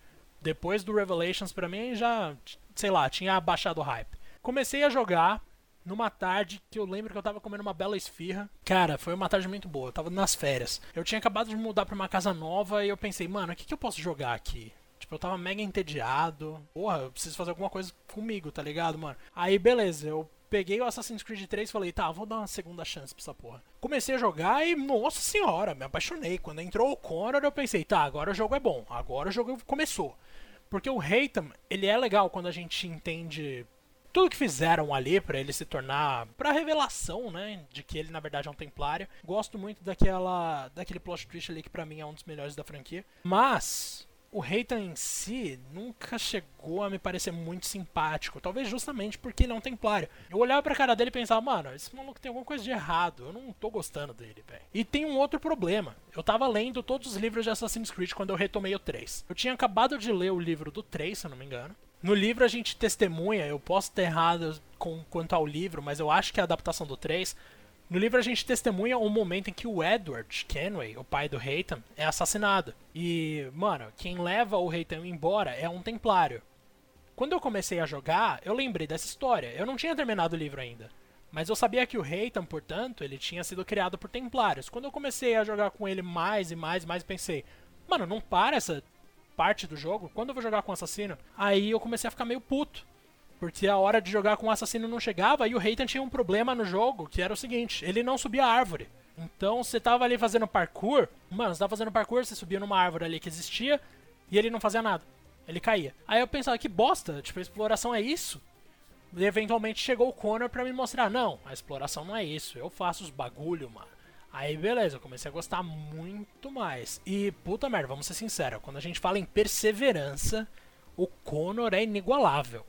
Depois do Revelations, pra mim, já sei lá, tinha baixado o hype. Comecei a jogar numa tarde que eu lembro que eu tava comendo uma bela esfirra. Cara, foi uma tarde muito boa, eu tava nas férias. Eu tinha acabado de mudar pra uma casa nova e eu pensei, mano, o que, que eu posso jogar aqui? Tipo, eu tava mega entediado. Porra, eu preciso fazer alguma coisa comigo, tá ligado, mano? Aí, beleza, eu peguei o Assassin's Creed 3 e falei, tá, vou dar uma segunda chance pra essa porra. Comecei a jogar e, nossa senhora, me apaixonei. Quando entrou o Connor, eu pensei, tá, agora o jogo é bom, agora o jogo começou. Porque o Haytham, ele é legal quando a gente entende tudo que fizeram ali para ele se tornar para revelação, né, de que ele na verdade é um templário. Gosto muito daquela daquele plot twist ali que para mim é um dos melhores da franquia. Mas o Reitan em si nunca chegou a me parecer muito simpático. Talvez justamente porque ele é um templário. Eu olhava pra cara dele e pensava, mano, esse maluco tem alguma coisa de errado. Eu não tô gostando dele, velho. E tem um outro problema. Eu tava lendo todos os livros de Assassin's Creed quando eu retomei o 3. Eu tinha acabado de ler o livro do 3, se eu não me engano. No livro a gente testemunha, eu posso estar errado com, quanto ao livro, mas eu acho que é a adaptação do 3 no livro a gente testemunha o momento em que o Edward Kenway, o pai do Haytham, é assassinado. E, mano, quem leva o Haytham embora é um templário. Quando eu comecei a jogar, eu lembrei dessa história. Eu não tinha terminado o livro ainda. Mas eu sabia que o Haytham, portanto, ele tinha sido criado por templários. Quando eu comecei a jogar com ele mais e mais e mais, pensei, mano, não para essa parte do jogo? Quando eu vou jogar com o assassino? Aí eu comecei a ficar meio puto. Porque a hora de jogar com o assassino não chegava e o Reitan tinha um problema no jogo, que era o seguinte, ele não subia a árvore. Então você tava ali fazendo parkour, mano, você tava fazendo parkour, você subia numa árvore ali que existia e ele não fazia nada. Ele caía. Aí eu pensava, que bosta, tipo, a exploração é isso? E eventualmente chegou o Connor pra me mostrar, não, a exploração não é isso, eu faço os bagulho, mano. Aí beleza, eu comecei a gostar muito mais. E puta merda, vamos ser sinceros, quando a gente fala em perseverança, o Connor é inigualável.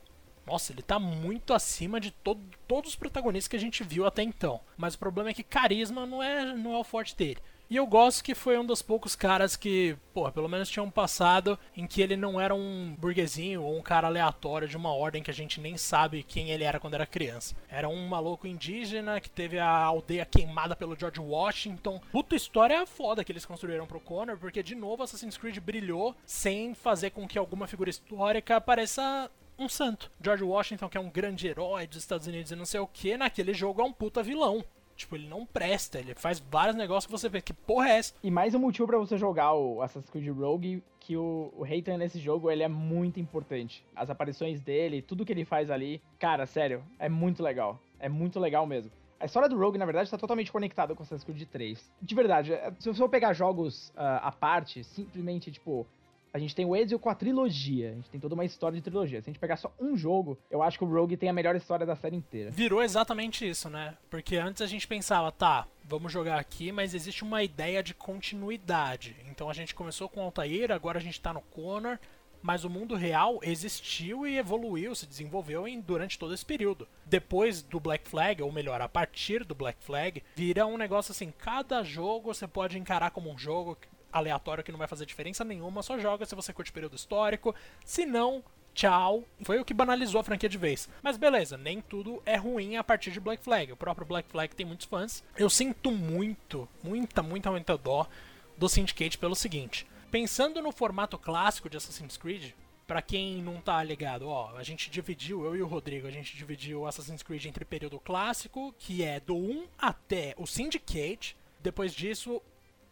Nossa, ele tá muito acima de todo, todos os protagonistas que a gente viu até então. Mas o problema é que carisma não é, não é o forte dele. E eu gosto que foi um dos poucos caras que, pô, pelo menos tinha um passado em que ele não era um burguesinho ou um cara aleatório de uma ordem que a gente nem sabe quem ele era quando era criança. Era um maluco indígena que teve a aldeia queimada pelo George Washington. Puta história foda que eles construíram pro Connor, porque de novo Assassin's Creed brilhou sem fazer com que alguma figura histórica pareça um santo. George Washington, que é um grande herói dos Estados Unidos e não sei o que, naquele jogo é um puta vilão. Tipo, ele não presta, ele faz vários negócios que você vê que porra é essa. E mais um motivo para você jogar o Assassin's Creed Rogue, que o, o Reitan nesse jogo, ele é muito importante. As aparições dele, tudo que ele faz ali, cara, sério, é muito legal. É muito legal mesmo. A história do Rogue, na verdade, está totalmente conectada com Assassin's Creed 3. De verdade, é, se você for pegar jogos uh, à parte, simplesmente, tipo, a gente tem o Ezio com a trilogia. A gente tem toda uma história de trilogia. Se a gente pegar só um jogo, eu acho que o Rogue tem a melhor história da série inteira. Virou exatamente isso, né? Porque antes a gente pensava, tá, vamos jogar aqui, mas existe uma ideia de continuidade. Então a gente começou com Altair, agora a gente tá no Connor, mas o mundo real existiu e evoluiu, se desenvolveu em, durante todo esse período. Depois do Black Flag, ou melhor, a partir do Black Flag, vira um negócio assim: cada jogo você pode encarar como um jogo, aleatório que não vai fazer diferença nenhuma, só joga se você curte período histórico. Se não, tchau. Foi o que banalizou a franquia de vez. Mas beleza, nem tudo é ruim a partir de Black Flag. O próprio Black Flag tem muitos fãs. Eu sinto muito, muita, muita, muita dó do Syndicate pelo seguinte. Pensando no formato clássico de Assassin's Creed, para quem não tá ligado, ó, a gente dividiu, eu e o Rodrigo, a gente dividiu Assassin's Creed entre período clássico, que é do 1 até o Syndicate. Depois disso,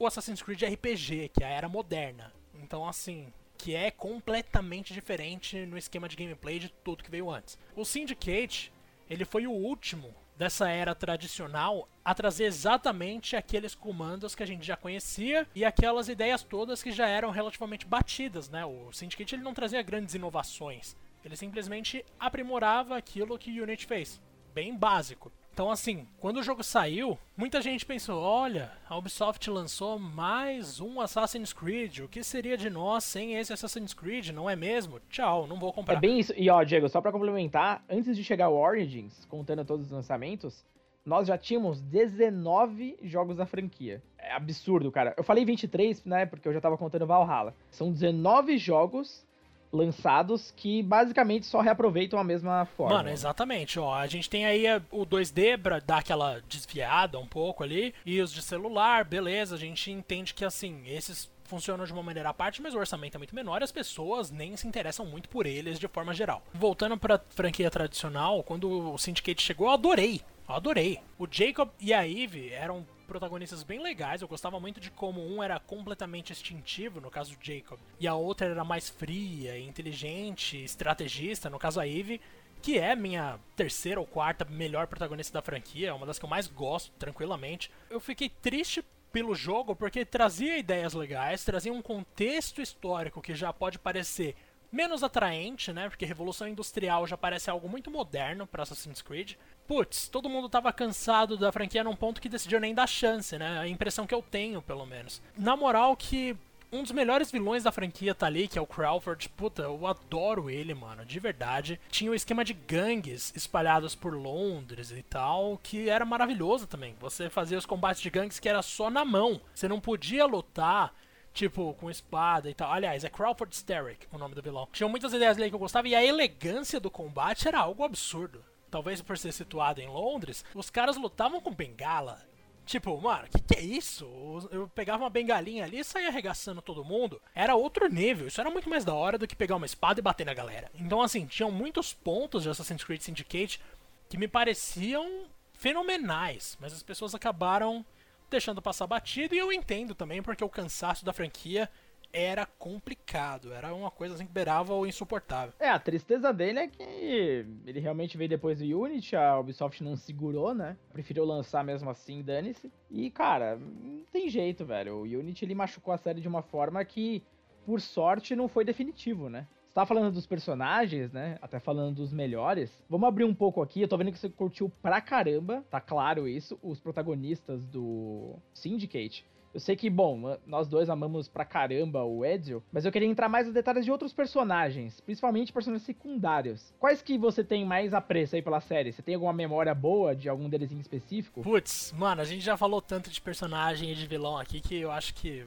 o Assassin's Creed RPG, que é a era moderna. Então, assim, que é completamente diferente no esquema de gameplay de tudo que veio antes. O Syndicate, ele foi o último dessa era tradicional a trazer exatamente aqueles comandos que a gente já conhecia e aquelas ideias todas que já eram relativamente batidas, né? O Syndicate ele não trazia grandes inovações, ele simplesmente aprimorava aquilo que Unity fez, bem básico. Então, assim, quando o jogo saiu, muita gente pensou: olha, a Ubisoft lançou mais um Assassin's Creed. O que seria de nós sem esse Assassin's Creed, não é mesmo? Tchau, não vou comprar. É bem isso. E ó, Diego, só para complementar, antes de chegar o Origins, contando todos os lançamentos, nós já tínhamos 19 jogos da franquia. É absurdo, cara. Eu falei 23, né, porque eu já tava contando Valhalla. São 19 jogos lançados que basicamente só reaproveitam a mesma forma. Mano, exatamente. Ó, a gente tem aí o 2D pra dar aquela desviada um pouco ali, e os de celular, beleza, a gente entende que assim, esses funcionam de uma maneira à parte, mas o orçamento é muito menor e as pessoas nem se interessam muito por eles de forma geral. Voltando pra franquia tradicional, quando o Syndicate chegou, eu adorei. Eu adorei. O Jacob e a Eve eram protagonistas bem legais. Eu gostava muito de como um era completamente instintivo, no caso Jacob, e a outra era mais fria, inteligente, estrategista, no caso a Eve, que é minha terceira ou quarta melhor protagonista da franquia, é uma das que eu mais gosto, tranquilamente. Eu fiquei triste pelo jogo porque trazia ideias legais, trazia um contexto histórico que já pode parecer menos atraente, né? Porque Revolução Industrial já parece algo muito moderno para Assassin's Creed. Putz, todo mundo tava cansado da franquia num ponto que decidiu nem dar chance, né? A impressão que eu tenho, pelo menos. Na moral que um dos melhores vilões da franquia tá ali, que é o Crawford. Puta, eu adoro ele, mano, de verdade. Tinha o um esquema de gangues espalhados por Londres e tal, que era maravilhoso também. Você fazia os combates de gangues que era só na mão. Você não podia lutar Tipo, com espada e tal. Aliás, é Crawford Sterrick o nome do vilão. Tinham muitas ideias ali que eu gostava e a elegância do combate era algo absurdo. Talvez por ser situado em Londres, os caras lutavam com bengala. Tipo, mano, que que é isso? Eu pegava uma bengalinha ali e saía arregaçando todo mundo. Era outro nível. Isso era muito mais da hora do que pegar uma espada e bater na galera. Então, assim, tinham muitos pontos de Assassin's Creed Syndicate que me pareciam fenomenais, mas as pessoas acabaram deixando passar batido, e eu entendo também, porque o cansaço da franquia era complicado, era uma coisa assim que beirava o insuportável. É, a tristeza dele é que ele realmente veio depois do Unity, a Ubisoft não segurou, né? Preferiu lançar mesmo assim, dane-se. E, cara, não tem jeito, velho. O Unity ele machucou a série de uma forma que, por sorte, não foi definitivo, né? Você tava falando dos personagens, né? Até falando dos melhores. Vamos abrir um pouco aqui. Eu tô vendo que você curtiu pra caramba, tá claro isso. Os protagonistas do Syndicate. Eu sei que, bom, nós dois amamos pra caramba o Ezio, mas eu queria entrar mais nos detalhes de outros personagens, principalmente personagens secundários. Quais que você tem mais apreço aí pela série? Você tem alguma memória boa de algum deles em específico? Putz, mano, a gente já falou tanto de personagem e de vilão aqui que eu acho que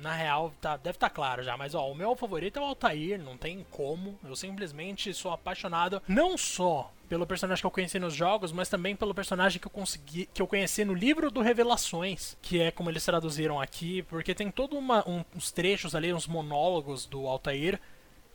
na real, tá, deve estar tá claro já, mas ó, o meu favorito é o Altair, não tem como. Eu simplesmente sou apaixonado não só pelo personagem que eu conheci nos jogos, mas também pelo personagem que eu consegui, que eu conheci no livro do Revelações, que é como eles traduziram aqui, porque tem todos um, uns trechos ali, uns monólogos do Altair,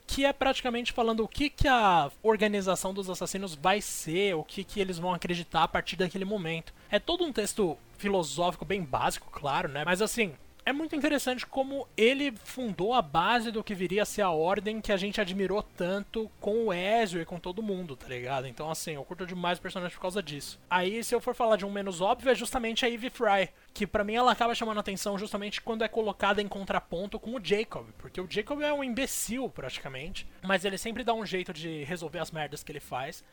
que é praticamente falando o que, que a organização dos assassinos vai ser, o que, que eles vão acreditar a partir daquele momento. É todo um texto filosófico bem básico, claro, né? Mas assim, é muito interessante como ele fundou a base do que viria a ser a ordem que a gente admirou tanto com o Ezio e com todo mundo, tá ligado? Então, assim, eu curto demais o personagem por causa disso. Aí, se eu for falar de um menos óbvio, é justamente a Eve Fry, que para mim ela acaba chamando atenção justamente quando é colocada em contraponto com o Jacob, porque o Jacob é um imbecil praticamente, mas ele sempre dá um jeito de resolver as merdas que ele faz.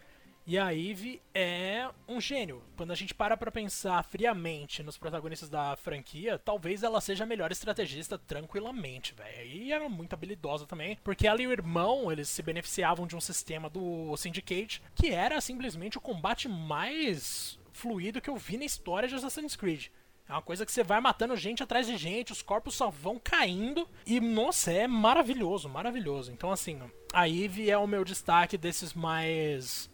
E a Eve é um gênio. Quando a gente para pra pensar friamente nos protagonistas da franquia, talvez ela seja a melhor estrategista tranquilamente, velho. E é muito habilidosa também, porque ela e o irmão, eles se beneficiavam de um sistema do Syndicate que era simplesmente o combate mais fluido que eu vi na história de Assassin's Creed. É uma coisa que você vai matando gente atrás de gente, os corpos só vão caindo. E, nossa, é maravilhoso, maravilhoso. Então, assim, a Eve é o meu destaque desses mais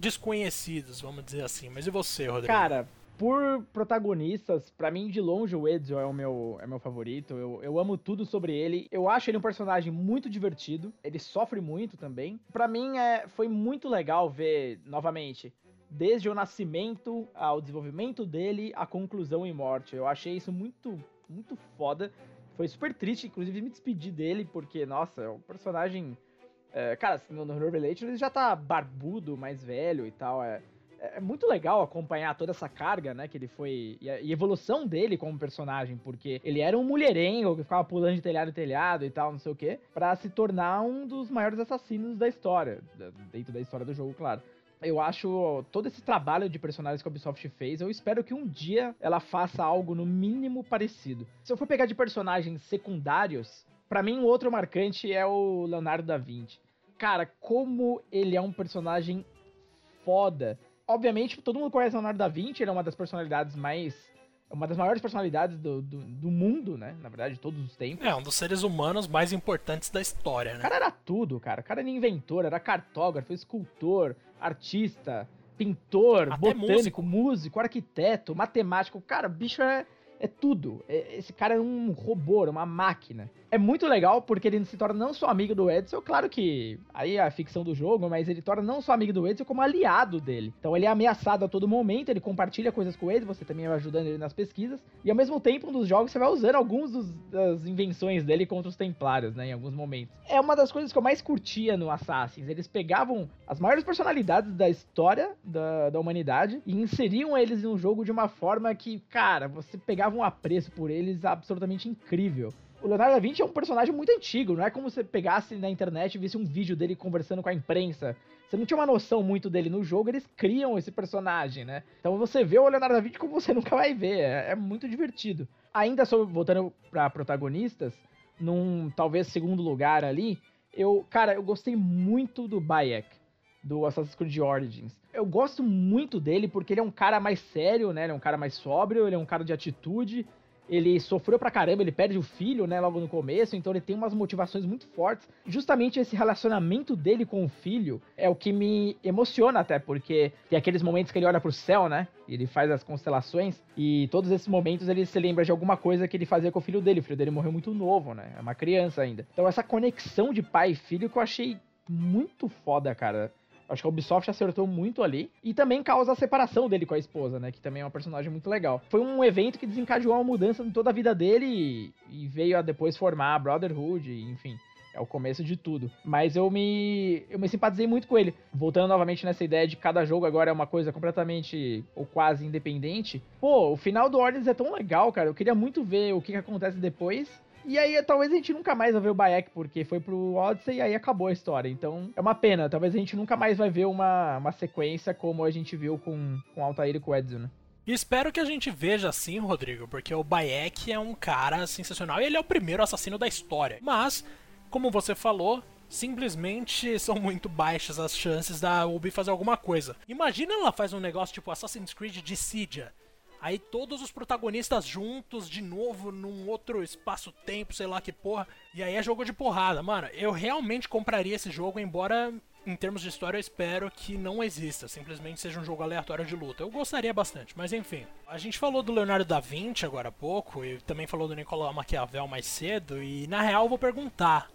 desconhecidos, vamos dizer assim. Mas e você, Rodrigo? Cara, por protagonistas, para mim, de longe, o Ezio é o meu, é meu favorito. Eu, eu amo tudo sobre ele. Eu acho ele um personagem muito divertido. Ele sofre muito também. Para mim, é, foi muito legal ver, novamente, desde o nascimento ao desenvolvimento dele, a conclusão e morte. Eu achei isso muito, muito foda. Foi super triste, inclusive, me despedir dele, porque, nossa, é um personagem é, cara, no, no Revelation ele já tá barbudo, mais velho e tal. É, é muito legal acompanhar toda essa carga, né? Que ele foi. E a, e a, evolução dele como personagem, porque ele era um mulherengo que ficava pulando de telhado em telhado e tal, não sei o quê, pra se tornar um dos maiores assassinos da história. Dentro da história do jogo, claro. Eu acho todo esse trabalho de personagens que a Ubisoft fez, eu espero que um dia ela faça algo no mínimo parecido. Se eu for pegar de personagens secundários, para mim, o outro marcante é o Leonardo da Vinci. Cara, como ele é um personagem foda. Obviamente, todo mundo conhece o Leonardo da Vinci, ele é uma das personalidades mais. Uma das maiores personalidades do, do, do mundo, né? Na verdade, de todos os tempos. É, um dos seres humanos mais importantes da história, né? O cara era tudo, cara. O cara era inventor, era cartógrafo, escultor, artista, pintor, Até botânico, músico. músico, arquiteto, matemático. Cara, o bicho é, é tudo. É, esse cara é um robô, uma máquina é muito legal porque ele se torna não só amigo do Edson, claro que aí é a ficção do jogo, mas ele torna não só amigo do Edson, como aliado dele. Então ele é ameaçado a todo momento, ele compartilha coisas com ele, você também vai ajudando ele nas pesquisas, e ao mesmo tempo, um dos jogos você vai usando algumas das invenções dele contra os Templários, né, em alguns momentos. É uma das coisas que eu mais curtia no Assassins, eles pegavam as maiores personalidades da história da, da humanidade e inseriam eles em um jogo de uma forma que, cara, você pegava um apreço por eles absolutamente incrível o Leonardo da Vinci é um personagem muito antigo, não é como você pegasse na internet e visse um vídeo dele conversando com a imprensa. Você não tinha uma noção muito dele no jogo, eles criam esse personagem, né? Então você vê o Leonardo da Vinci como você nunca vai ver, é, é muito divertido. Ainda sobre, voltando para protagonistas, num talvez segundo lugar ali, eu, cara, eu gostei muito do Bayek, do Assassin's Creed Origins. Eu gosto muito dele porque ele é um cara mais sério, né? Ele é um cara mais sóbrio, ele é um cara de atitude, ele sofreu pra caramba, ele perde o filho, né, logo no começo, então ele tem umas motivações muito fortes. Justamente esse relacionamento dele com o filho é o que me emociona até, porque tem aqueles momentos que ele olha pro céu, né, ele faz as constelações, e todos esses momentos ele se lembra de alguma coisa que ele fazia com o filho dele. O filho dele morreu muito novo, né, é uma criança ainda. Então essa conexão de pai e filho que eu achei muito foda, cara. Acho que a Ubisoft acertou muito ali. E também causa a separação dele com a esposa, né? Que também é uma personagem muito legal. Foi um evento que desencadeou uma mudança em toda a vida dele e, e veio a depois formar a Brotherhood, enfim. É o começo de tudo. Mas eu me eu me simpatizei muito com ele. Voltando novamente nessa ideia de cada jogo agora é uma coisa completamente ou quase independente. Pô, o final do Origins é tão legal, cara. Eu queria muito ver o que, que acontece depois. E aí, talvez a gente nunca mais vai ver o Bayek, porque foi pro Odyssey e aí acabou a história. Então, é uma pena. Talvez a gente nunca mais vai ver uma, uma sequência como a gente viu com, com Altair e com o Edson, né? E espero que a gente veja assim, Rodrigo, porque o Bayek é um cara sensacional e ele é o primeiro assassino da história. Mas, como você falou, simplesmente são muito baixas as chances da Ubi fazer alguma coisa. Imagina ela faz um negócio tipo Assassin's Creed de Cydia. Aí todos os protagonistas juntos de novo num outro espaço-tempo, sei lá que porra. E aí é jogo de porrada. Mano, eu realmente compraria esse jogo, embora em termos de história, eu espero que não exista, simplesmente seja um jogo aleatório de luta. Eu gostaria bastante, mas enfim. A gente falou do Leonardo da Vinci agora há pouco, e também falou do Nicolau Maquiavel mais cedo, e na real vou perguntar: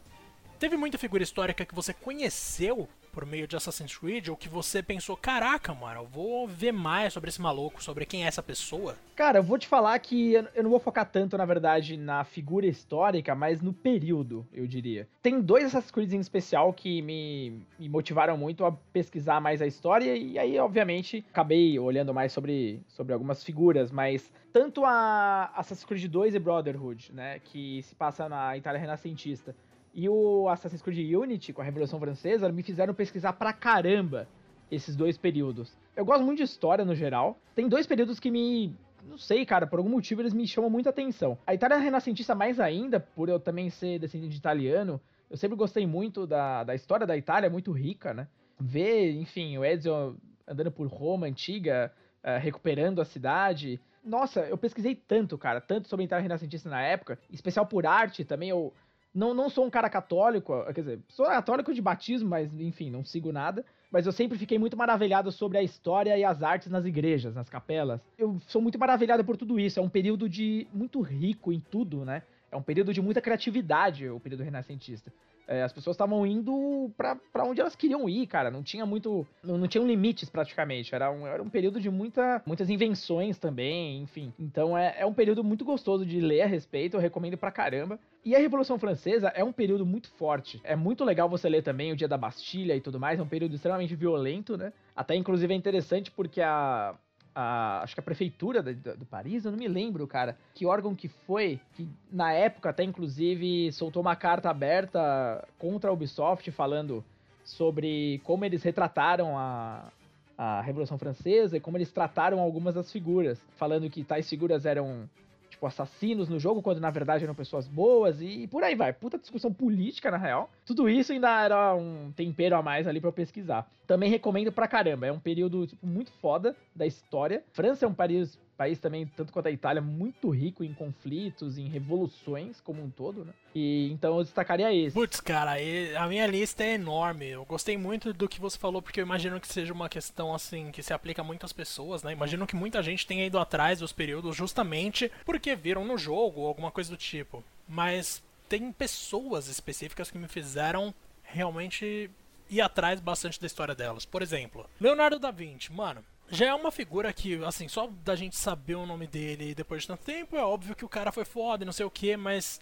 teve muita figura histórica que você conheceu por meio de Assassin's Creed, ou que você pensou, caraca, mano, eu vou ver mais sobre esse maluco, sobre quem é essa pessoa? Cara, eu vou te falar que eu não vou focar tanto, na verdade, na figura histórica, mas no período, eu diria. Tem dois Assassin's Creed em especial que me, me motivaram muito a pesquisar mais a história, e aí, obviamente, acabei olhando mais sobre, sobre algumas figuras, mas tanto a Assassin's Creed 2 e Brotherhood, né, que se passa na Itália renascentista, e o Assassin's Creed Unity, com a Revolução Francesa, me fizeram pesquisar pra caramba esses dois períodos. Eu gosto muito de história no geral. Tem dois períodos que me. Não sei, cara, por algum motivo eles me chamam muita atenção. A Itália renascentista, mais ainda, por eu também ser descendente de italiano, eu sempre gostei muito da, da história da Itália, muito rica, né? Ver, enfim, o Ezio andando por Roma antiga, uh, recuperando a cidade. Nossa, eu pesquisei tanto, cara, tanto sobre a Itália renascentista na época, em especial por arte também. Eu, não, não sou um cara católico, quer dizer, sou católico de batismo, mas enfim, não sigo nada. Mas eu sempre fiquei muito maravilhado sobre a história e as artes nas igrejas, nas capelas. Eu sou muito maravilhado por tudo isso. É um período de muito rico em tudo, né? É um período de muita criatividade, o período renascentista. É, as pessoas estavam indo para onde elas queriam ir, cara. Não tinha muito. Não, não tinham limites praticamente. Era um, era um período de muita, muitas invenções também, enfim. Então é, é um período muito gostoso de ler a respeito. Eu recomendo pra caramba. E a Revolução Francesa é um período muito forte. É muito legal você ler também o Dia da Bastilha e tudo mais. É um período extremamente violento, né? Até inclusive é interessante porque a, a, acho que a prefeitura de, Paris, eu não me lembro, cara, que órgão que foi, que na época até inclusive soltou uma carta aberta contra a Ubisoft falando sobre como eles retrataram a, a Revolução Francesa e como eles trataram algumas das figuras, falando que tais figuras eram tipo, assassinos no jogo, quando na verdade eram pessoas boas e por aí vai. Puta discussão política, na real. Tudo isso ainda era um tempero a mais ali para eu pesquisar. Também recomendo pra caramba. É um período tipo, muito foda da história. França é um país país também, tanto quanto a Itália, muito rico em conflitos, em revoluções como um todo, né? E então eu destacaria esse. Putz, cara, a minha lista é enorme. Eu gostei muito do que você falou, porque eu imagino que seja uma questão assim que se aplica a muitas pessoas, né? Imagino que muita gente tenha ido atrás dos períodos justamente porque viram no jogo ou alguma coisa do tipo. Mas tem pessoas específicas que me fizeram realmente ir atrás bastante da história delas. Por exemplo, Leonardo da Vinci, mano já é uma figura que, assim, só da gente saber o nome dele depois de tanto tempo, é óbvio que o cara foi foda e não sei o que, mas.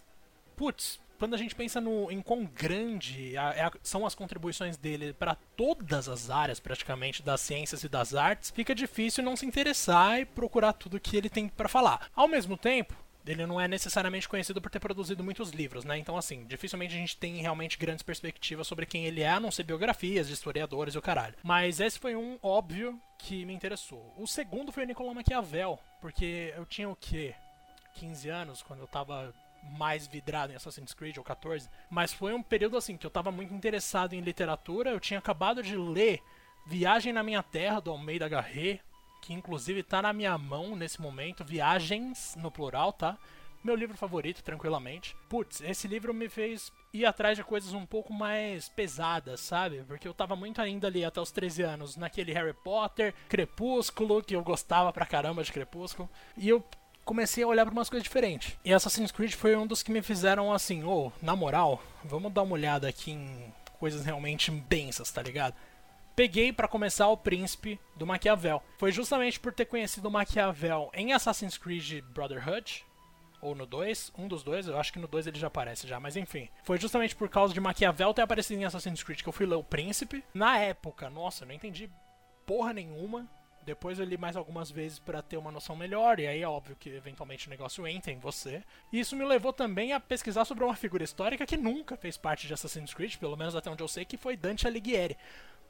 Putz, quando a gente pensa no, em quão grande a, a, são as contribuições dele para todas as áreas, praticamente, das ciências e das artes, fica difícil não se interessar e procurar tudo que ele tem para falar. Ao mesmo tempo, ele não é necessariamente conhecido por ter produzido muitos livros, né? Então, assim, dificilmente a gente tem realmente grandes perspectivas sobre quem ele é, a não ser biografias historiadores e o caralho. Mas esse foi um óbvio que me interessou. O segundo foi o Nicolau Maquiavel, porque eu tinha o quê? 15 anos, quando eu tava mais vidrado em Assassin's Creed, ou 14. Mas foi um período, assim, que eu tava muito interessado em literatura. Eu tinha acabado de ler Viagem na Minha Terra, do Almeida Garret, que inclusive está na minha mão nesse momento, Viagens no plural, tá? Meu livro favorito, tranquilamente. Putz, esse livro me fez ir atrás de coisas um pouco mais pesadas, sabe? Porque eu tava muito ainda ali até os 13 anos naquele Harry Potter, Crepúsculo, que eu gostava pra caramba de Crepúsculo, e eu comecei a olhar para umas coisas diferentes. E Assassin's Creed foi um dos que me fizeram assim, ô, oh, na moral, vamos dar uma olhada aqui em coisas realmente densas, tá ligado? Peguei para começar o Príncipe do Maquiavel. Foi justamente por ter conhecido o Maquiavel em Assassin's Creed Brotherhood, ou no 2, um dos dois, eu acho que no 2 ele já aparece já, mas enfim. Foi justamente por causa de Maquiavel ter aparecido em Assassin's Creed que eu fui ler o Príncipe. Na época, nossa, não entendi porra nenhuma. Depois eu li mais algumas vezes para ter uma noção melhor, e aí é óbvio que eventualmente o negócio entra em você. E isso me levou também a pesquisar sobre uma figura histórica que nunca fez parte de Assassin's Creed, pelo menos até onde eu sei, que foi Dante Alighieri.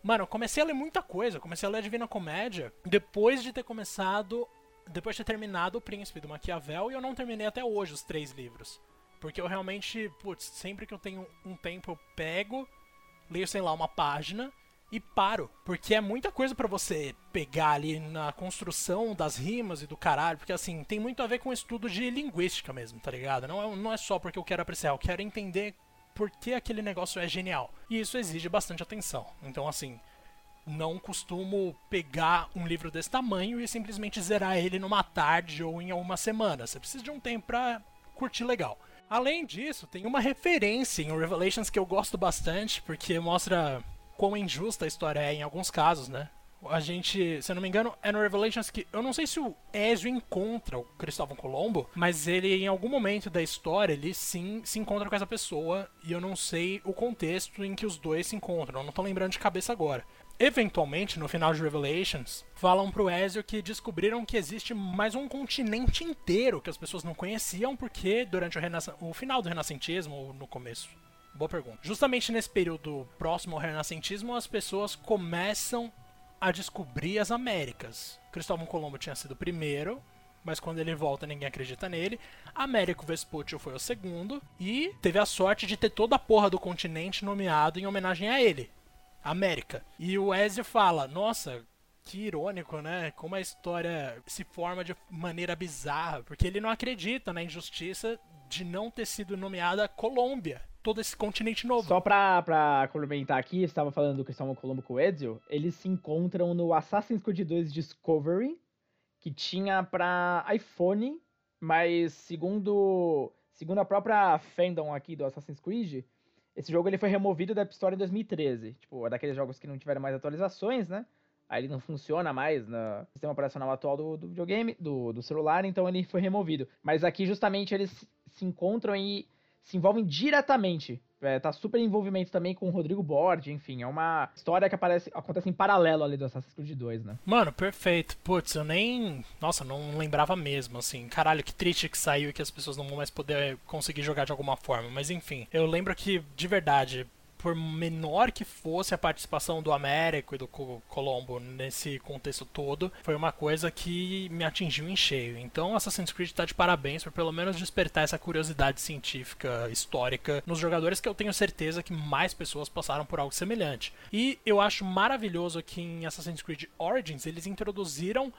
Mano, eu comecei a ler muita coisa. Comecei a ler a Divina Comédia depois de ter começado depois de ter terminado O Príncipe do Maquiavel, e eu não terminei até hoje os três livros. Porque eu realmente, putz, sempre que eu tenho um tempo eu pego, leio, sei lá, uma página e paro. Porque é muita coisa para você pegar ali na construção das rimas e do caralho. Porque assim, tem muito a ver com estudo de linguística mesmo, tá ligado? Não é, não é só porque eu quero apreciar, eu quero entender por que aquele negócio é genial. E isso exige bastante atenção. Então, assim, não costumo pegar um livro desse tamanho e simplesmente zerar ele numa tarde ou em uma semana. Você precisa de um tempo pra curtir legal. Além disso, tem uma referência em Revelations que eu gosto bastante, porque mostra quão injusta a história é em alguns casos, né? A gente, se eu não me engano, é no Revelations que. Eu não sei se o Ezio encontra o Cristóvão Colombo, mas ele, em algum momento da história, ele sim se encontra com essa pessoa. E eu não sei o contexto em que os dois se encontram. Eu não tô lembrando de cabeça agora. Eventualmente, no final de Revelations, falam pro Ezio que descobriram que existe mais um continente inteiro que as pessoas não conheciam, porque durante o, o final do renascentismo, ou no começo, Boa pergunta. Justamente nesse período próximo ao renascentismo, as pessoas começam a descobrir as Américas. Cristóvão Colombo tinha sido o primeiro, mas quando ele volta ninguém acredita nele. Américo Vespucci foi o segundo e teve a sorte de ter toda a porra do continente nomeado em homenagem a ele. América. E o Ezio fala: Nossa, que irônico, né? Como a história se forma de maneira bizarra, porque ele não acredita na injustiça de não ter sido nomeada Colômbia. Todo esse continente novo. Só pra, pra complementar aqui, você estava falando do Cristóvão Colombo com o Ezio, eles se encontram no Assassin's Creed 2 Discovery, que tinha pra iPhone, mas segundo, segundo a própria fandom aqui do Assassin's Creed, esse jogo ele foi removido da App Store em 2013. Tipo, é daqueles jogos que não tiveram mais atualizações, né? Aí ele não funciona mais no sistema operacional atual do, do videogame, do, do celular, então ele foi removido. Mas aqui justamente eles se encontram e se envolvem diretamente. É, tá super envolvimento também com o Rodrigo Bordi, enfim, é uma história que aparece, acontece em paralelo ali do Assassin's Creed 2, né? Mano, perfeito. Putz, eu nem. Nossa, não lembrava mesmo, assim. Caralho, que triste que saiu e que as pessoas não vão mais poder conseguir jogar de alguma forma. Mas enfim, eu lembro que, de verdade, por menor que fosse a participação do Américo e do Colombo nesse contexto todo, foi uma coisa que me atingiu em cheio. Então Assassin's Creed está de parabéns por pelo menos despertar essa curiosidade científica, histórica nos jogadores que eu tenho certeza que mais pessoas passaram por algo semelhante. E eu acho maravilhoso que em Assassin's Creed Origins eles introduziram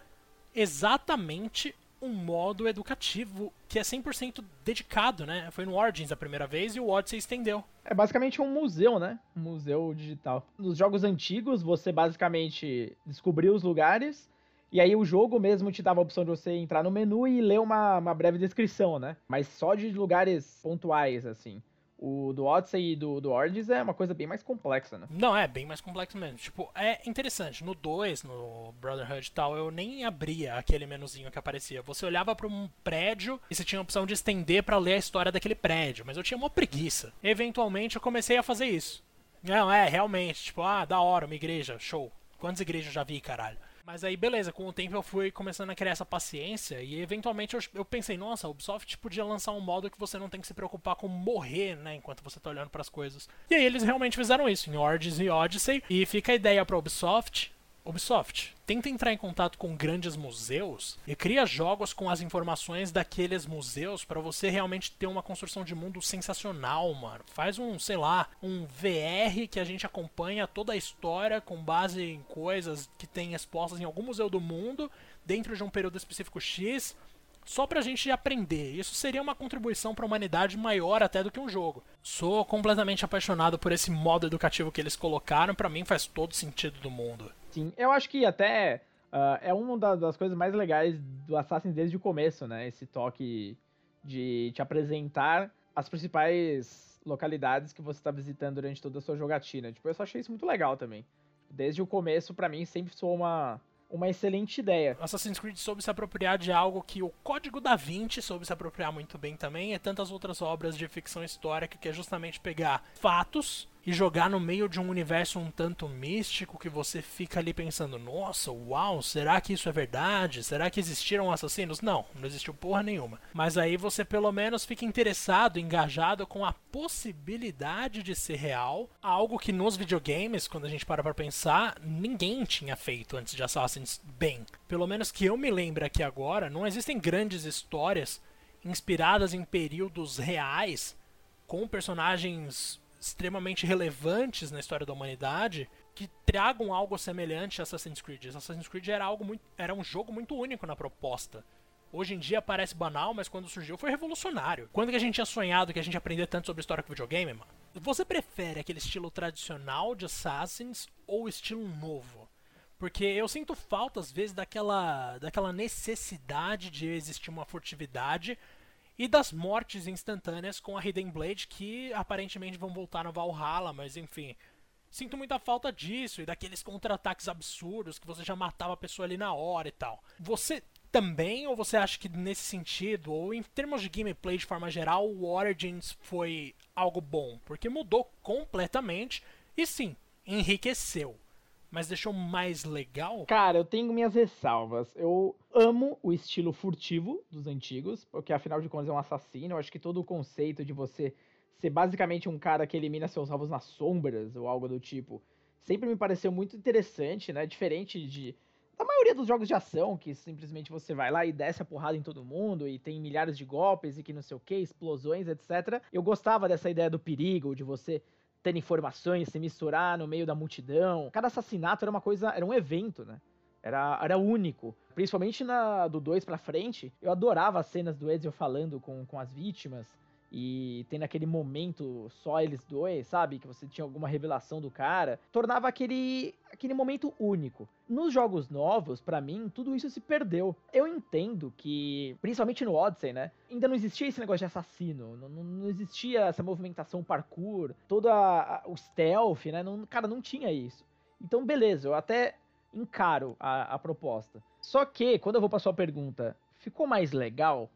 exatamente um modo educativo que é 100% dedicado, né? Foi no Origins a primeira vez e o Odyssey estendeu. É basicamente um museu, né? Um museu digital. Nos jogos antigos, você basicamente descobriu os lugares e aí o jogo mesmo te dava a opção de você entrar no menu e ler uma, uma breve descrição, né? Mas só de lugares pontuais, assim. O do Odyssey e do, do Origins é uma coisa bem mais complexa, né? Não, é bem mais complexo mesmo. Tipo, é interessante. No 2, no Brotherhood e tal, eu nem abria aquele menuzinho que aparecia. Você olhava para um prédio e você tinha a opção de estender para ler a história daquele prédio. Mas eu tinha uma preguiça. Eventualmente eu comecei a fazer isso. Não, é, realmente. Tipo, ah, da hora, uma igreja, show. Quantas igrejas eu já vi, caralho? Mas aí, beleza, com o tempo eu fui começando a criar essa paciência e eventualmente eu, eu pensei, nossa, a Ubisoft podia lançar um modo que você não tem que se preocupar com morrer, né, enquanto você tá olhando para as coisas. E aí eles realmente fizeram isso em Origins e Odyssey. E fica a ideia pra Ubisoft Ubisoft, tenta entrar em contato com grandes museus e cria jogos com as informações daqueles museus para você realmente ter uma construção de mundo sensacional, mano. Faz um, sei lá, um VR que a gente acompanha toda a história com base em coisas que tem expostas em algum museu do mundo dentro de um período específico X só pra gente aprender. Isso seria uma contribuição para a humanidade maior até do que um jogo. Sou completamente apaixonado por esse modo educativo que eles colocaram, para mim faz todo sentido do mundo. Sim, eu acho que até uh, é uma das coisas mais legais do Assassin desde o começo, né? Esse toque de te apresentar as principais localidades que você está visitando durante toda a sua jogatina. Tipo, eu só achei isso muito legal também. Desde o começo, para mim, sempre sou uma, uma excelente ideia. Assassin's Creed soube se apropriar de algo que o Código da Vinci soube se apropriar muito bem também, e tantas outras obras de ficção histórica, que é justamente pegar fatos e jogar no meio de um universo um tanto místico que você fica ali pensando: nossa, uau, será que isso é verdade? Será que existiram assassinos? Não, não existiu porra nenhuma. Mas aí você pelo menos fica interessado, engajado com a possibilidade de ser real, algo que nos videogames, quando a gente para pra pensar, ninguém tinha feito antes de Assassin's bem. Pelo menos que eu me lembro aqui agora, não existem grandes histórias inspiradas em períodos reais com personagens extremamente relevantes na história da humanidade que tragam algo semelhante a Assassin's Creed. Assassin's Creed era algo muito, era um jogo muito único na proposta. Hoje em dia parece banal, mas quando surgiu foi revolucionário. Quando que a gente tinha sonhado que a gente aprender tanto sobre história com videogame, mano? Você prefere aquele estilo tradicional de Assassins ou estilo novo? Porque eu sinto falta, às vezes, daquela, daquela necessidade de existir uma furtividade e das mortes instantâneas com a Hidden Blade, que aparentemente vão voltar no Valhalla, mas enfim. Sinto muita falta disso e daqueles contra-ataques absurdos que você já matava a pessoa ali na hora e tal. Você também, ou você acha que nesse sentido, ou em termos de gameplay de forma geral, o Origins foi algo bom? Porque mudou completamente e sim, enriqueceu mas deixou mais legal? Cara, eu tenho minhas ressalvas. Eu amo o estilo furtivo dos antigos, porque afinal de contas é um assassino. Eu acho que todo o conceito de você ser basicamente um cara que elimina seus alvos nas sombras ou algo do tipo sempre me pareceu muito interessante, né? Diferente de da maioria dos jogos de ação, que simplesmente você vai lá e desce a porrada em todo mundo e tem milhares de golpes e que não sei o que, explosões, etc. Eu gostava dessa ideia do perigo, de você ter informações, se misturar no meio da multidão. Cada assassinato era uma coisa, era um evento, né? Era, era único. Principalmente na do 2 pra frente, eu adorava as cenas do Ezio falando com, com as vítimas e tendo aquele momento só eles dois, sabe? Que você tinha alguma revelação do cara, tornava aquele aquele momento único. Nos jogos novos, para mim, tudo isso se perdeu. Eu entendo que, principalmente no Odyssey, né? Ainda não existia esse negócio de assassino, não, não existia essa movimentação parkour, todo a, o stealth, né? Não, cara, não tinha isso. Então, beleza, eu até encaro a, a proposta. Só que, quando eu vou pra sua pergunta, ficou mais legal?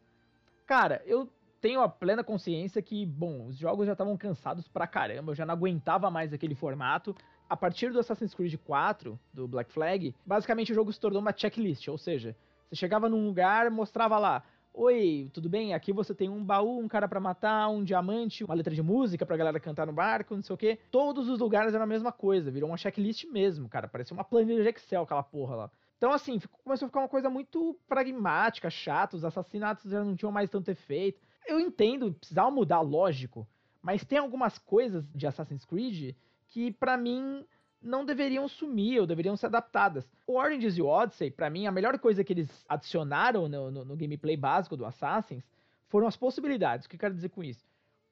Cara, eu tenho a plena consciência que, bom, os jogos já estavam cansados pra caramba, eu já não aguentava mais aquele formato. A partir do Assassin's Creed 4, do Black Flag, basicamente o jogo se tornou uma checklist, ou seja, você chegava num lugar, mostrava lá, Oi, tudo bem? Aqui você tem um baú, um cara para matar, um diamante, uma letra de música pra galera cantar no barco, não sei o quê. Todos os lugares eram a mesma coisa, virou uma checklist mesmo, cara. Parecia uma planilha de Excel aquela porra lá. Então, assim, começou a ficar uma coisa muito pragmática, chata, os assassinatos já não tinham mais tanto efeito eu entendo, precisava mudar, lógico, mas tem algumas coisas de Assassin's Creed que, para mim, não deveriam sumir ou deveriam ser adaptadas. O Origins e o Odyssey, para mim, a melhor coisa que eles adicionaram no, no, no gameplay básico do Assassins foram as possibilidades. O que eu quero dizer com isso?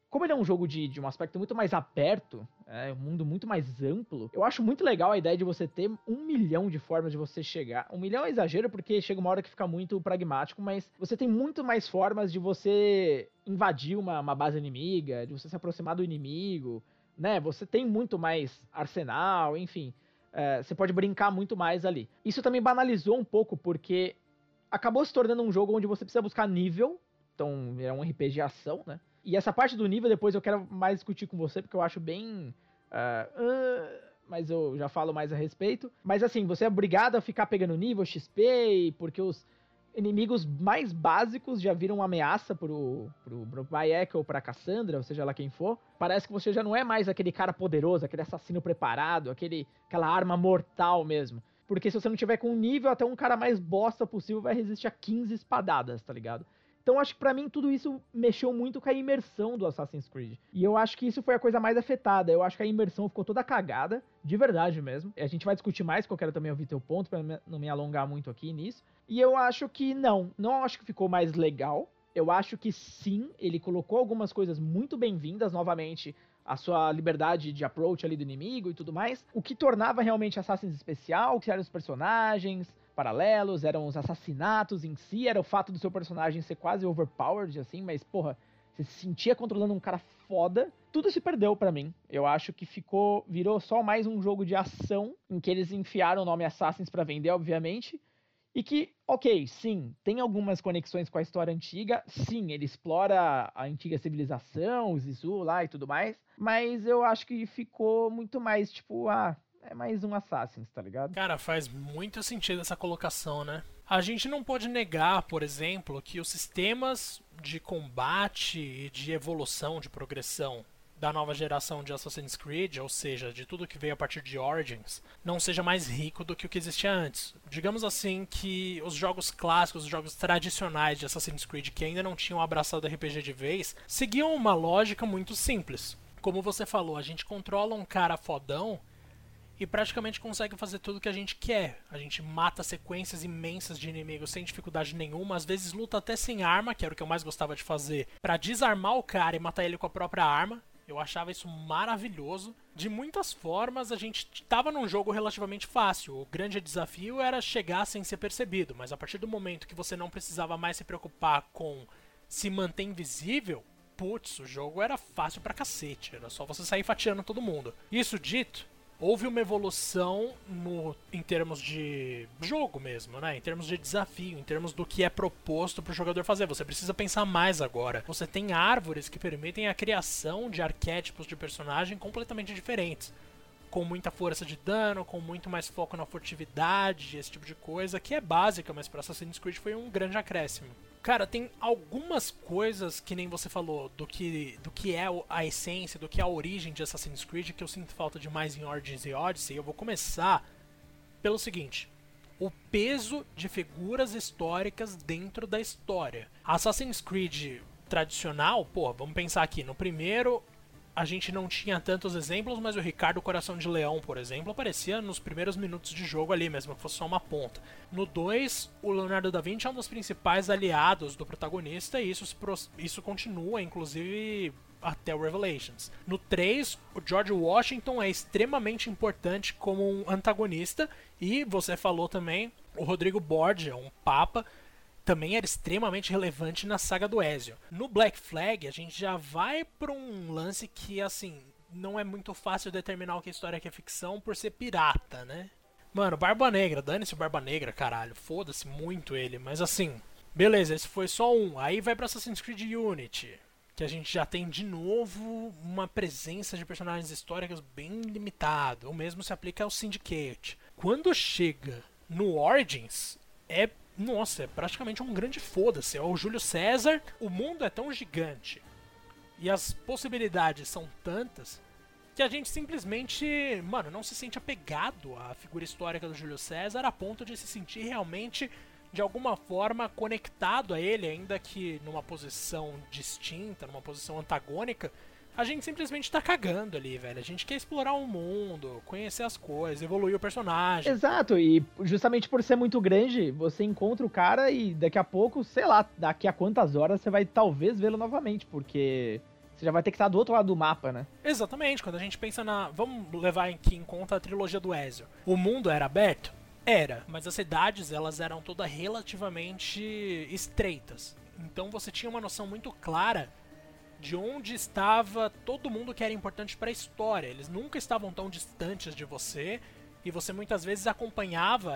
Como ele é um jogo de, de um aspecto muito mais aberto, é um mundo muito mais amplo, eu acho muito legal a ideia de você ter um milhão de formas de você chegar. Um milhão é exagero porque chega uma hora que fica muito pragmático, mas você tem muito mais formas de você invadir uma, uma base inimiga, de você se aproximar do inimigo, né? Você tem muito mais arsenal, enfim. É, você pode brincar muito mais ali. Isso também banalizou um pouco porque acabou se tornando um jogo onde você precisa buscar nível. Então, é um RPG ação, né? E essa parte do nível depois eu quero mais discutir com você, porque eu acho bem. Uh, uh, mas eu já falo mais a respeito. Mas assim, você é obrigado a ficar pegando nível, XP, porque os inimigos mais básicos já viram ameaça pro, pro, pro Bayek ou pra Cassandra, ou seja lá quem for. Parece que você já não é mais aquele cara poderoso, aquele assassino preparado, aquele, aquela arma mortal mesmo. Porque se você não tiver com nível, até um cara mais bosta possível vai resistir a 15 espadadas, tá ligado? Então acho que para mim tudo isso mexeu muito com a imersão do Assassin's Creed. E eu acho que isso foi a coisa mais afetada. Eu acho que a imersão ficou toda cagada, de verdade mesmo. A gente vai discutir mais, porque eu quero também ouvir teu ponto para não me alongar muito aqui nisso. E eu acho que não, não acho que ficou mais legal. Eu acho que sim, ele colocou algumas coisas muito bem-vindas novamente a sua liberdade de approach ali do inimigo e tudo mais. O que tornava realmente Assassin's especial, que eram os personagens, paralelos, eram os assassinatos em si, era o fato do seu personagem ser quase overpowered, assim, mas, porra, você se sentia controlando um cara foda. Tudo se perdeu para mim. Eu acho que ficou. virou só mais um jogo de ação em que eles enfiaram o nome Assassins para vender, obviamente. E que, ok, sim, tem algumas conexões com a história antiga, sim, ele explora a antiga civilização, o Zizu lá e tudo mais, mas eu acho que ficou muito mais tipo, ah, é mais um Assassin's, tá ligado? Cara, faz muito sentido essa colocação, né? A gente não pode negar, por exemplo, que os sistemas de combate e de evolução, de progressão da nova geração de Assassin's Creed, ou seja, de tudo que veio a partir de Origins, não seja mais rico do que o que existia antes. Digamos assim que os jogos clássicos, os jogos tradicionais de Assassin's Creed que ainda não tinham abraçado RPG de vez, seguiam uma lógica muito simples. Como você falou, a gente controla um cara fodão e praticamente consegue fazer tudo que a gente quer. A gente mata sequências imensas de inimigos sem dificuldade nenhuma, às vezes luta até sem arma, que era o que eu mais gostava de fazer, para desarmar o cara e matar ele com a própria arma. Eu achava isso maravilhoso. De muitas formas, a gente estava num jogo relativamente fácil. O grande desafio era chegar sem ser percebido, mas a partir do momento que você não precisava mais se preocupar com se manter invisível, putz, o jogo era fácil pra cacete. Era só você sair fatiando todo mundo. Isso dito, houve uma evolução no, em termos de jogo mesmo, né? Em termos de desafio, em termos do que é proposto para o jogador fazer. Você precisa pensar mais agora. Você tem árvores que permitem a criação de arquétipos de personagem completamente diferentes. Com muita força de dano, com muito mais foco na furtividade, esse tipo de coisa, que é básica, mas para Assassin's Creed foi um grande acréscimo. Cara, tem algumas coisas que nem você falou do que, do que é a essência, do que é a origem de Assassin's Creed que eu sinto falta demais em Origins e Odyssey. Eu vou começar pelo seguinte: o peso de figuras históricas dentro da história. Assassin's Creed tradicional, pô, vamos pensar aqui, no primeiro a gente não tinha tantos exemplos, mas o Ricardo Coração de Leão, por exemplo, aparecia nos primeiros minutos de jogo ali, mesmo que fosse só uma ponta. No 2, o Leonardo da Vinci é um dos principais aliados do protagonista e isso, isso continua, inclusive, até o Revelations. No 3, o George Washington é extremamente importante como um antagonista e você falou também, o Rodrigo Borgia, um papa também era extremamente relevante na saga do Ezio. No Black Flag, a gente já vai para um lance que, assim, não é muito fácil determinar o que é história que é ficção por ser pirata, né? Mano, Barba Negra, dane-se o Barba Negra, caralho, foda-se muito ele, mas assim, beleza, esse foi só um. Aí vai pra Assassin's Creed Unity, que a gente já tem de novo uma presença de personagens históricos bem limitado. O mesmo se aplica ao Syndicate. Quando chega no Origins, é nossa, é praticamente um grande foda-se. É o Júlio César, o mundo é tão gigante e as possibilidades são tantas que a gente simplesmente, mano, não se sente apegado à figura histórica do Júlio César a ponto de se sentir realmente de alguma forma conectado a ele, ainda que numa posição distinta, numa posição antagônica, a gente simplesmente tá cagando ali, velho. A gente quer explorar o mundo, conhecer as coisas, evoluir o personagem. Exato, e justamente por ser muito grande, você encontra o cara e daqui a pouco, sei lá, daqui a quantas horas você vai talvez vê-lo novamente, porque você já vai ter que estar do outro lado do mapa, né? Exatamente, quando a gente pensa na. Vamos levar aqui em conta a trilogia do Ezio. O mundo era aberto? Era, mas as cidades elas eram todas relativamente estreitas. Então você tinha uma noção muito clara de onde estava todo mundo que era importante para a história. Eles nunca estavam tão distantes de você e você muitas vezes acompanhava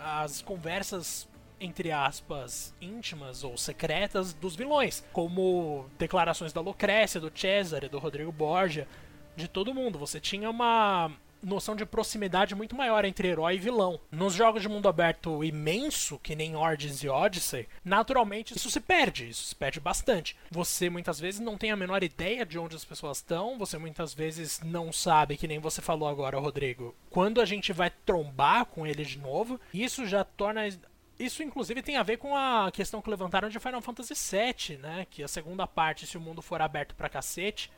as conversas entre aspas íntimas ou secretas dos vilões, como declarações da Lucrécia, do Cesare, do Rodrigo Borgia, de todo mundo. Você tinha uma noção de proximidade muito maior entre herói e vilão. Nos jogos de mundo aberto imenso, que nem Origins e Odyssey, naturalmente isso se perde, isso se perde bastante. Você muitas vezes não tem a menor ideia de onde as pessoas estão, você muitas vezes não sabe, que nem você falou agora, Rodrigo, quando a gente vai trombar com ele de novo. Isso já torna isso, inclusive, tem a ver com a questão que levantaram de Final Fantasy VII, né? Que a segunda parte, se o mundo for aberto pra cacete,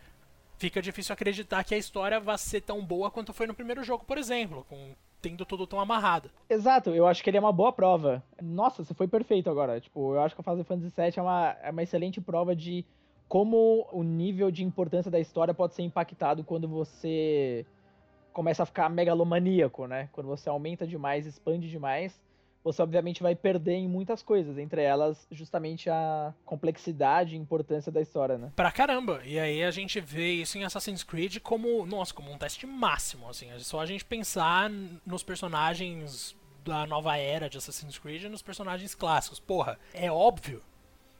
fica difícil acreditar que a história vai ser tão boa quanto foi no primeiro jogo, por exemplo, com tendo tudo tão amarrado. Exato, eu acho que ele é uma boa prova. Nossa, você foi perfeito agora. Tipo, eu acho que a Final Fantasy VII é uma, é uma excelente prova de como o nível de importância da história pode ser impactado quando você começa a ficar megalomaníaco, né? Quando você aumenta demais, expande demais você obviamente vai perder em muitas coisas, entre elas justamente a complexidade e importância da história, né? Pra caramba! E aí a gente vê isso em Assassin's Creed como, nossa, como um teste máximo, assim, é só a gente pensar nos personagens da nova era de Assassin's Creed nos personagens clássicos. Porra, é óbvio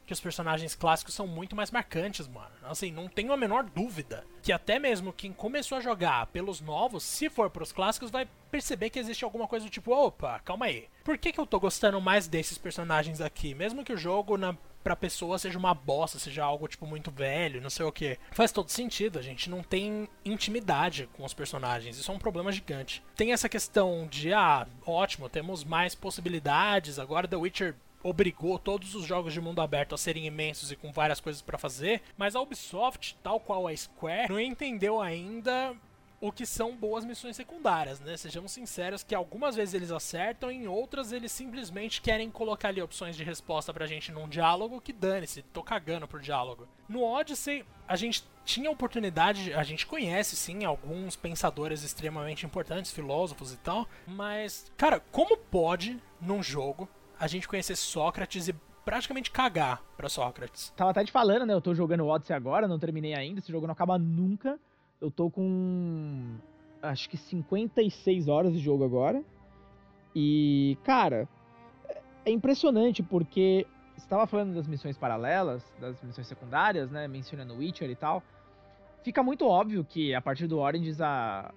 que os personagens clássicos são muito mais marcantes, mano. Assim, não tenho a menor dúvida que até mesmo quem começou a jogar pelos novos, se for pros clássicos, vai perceber que existe alguma coisa do tipo, opa, calma aí. Por que, que eu tô gostando mais desses personagens aqui? Mesmo que o jogo na pra pessoa seja uma bosta, seja algo tipo muito velho, não sei o que. Faz todo sentido, a gente não tem intimidade com os personagens, isso é um problema gigante. Tem essa questão de, ah, ótimo, temos mais possibilidades, agora The Witcher obrigou todos os jogos de mundo aberto a serem imensos e com várias coisas para fazer, mas a Ubisoft, tal qual a Square, não entendeu ainda o que são boas missões secundárias, né? Sejamos sinceros que algumas vezes eles acertam, em outras eles simplesmente querem colocar ali opções de resposta pra gente num diálogo que dane-se, tô cagando por diálogo. No Odyssey, a gente tinha oportunidade, a gente conhece sim alguns pensadores extremamente importantes, filósofos e tal, mas, cara, como pode num jogo a gente conhecer Sócrates e praticamente cagar pra Sócrates. Tava até te falando, né? Eu tô jogando Odyssey agora, não terminei ainda, esse jogo não acaba nunca. Eu tô com. Acho que 56 horas de jogo agora. E, cara, é impressionante porque você tava falando das missões paralelas, das missões secundárias, né? Mencionando Witcher e tal. Fica muito óbvio que a partir do Origins, a...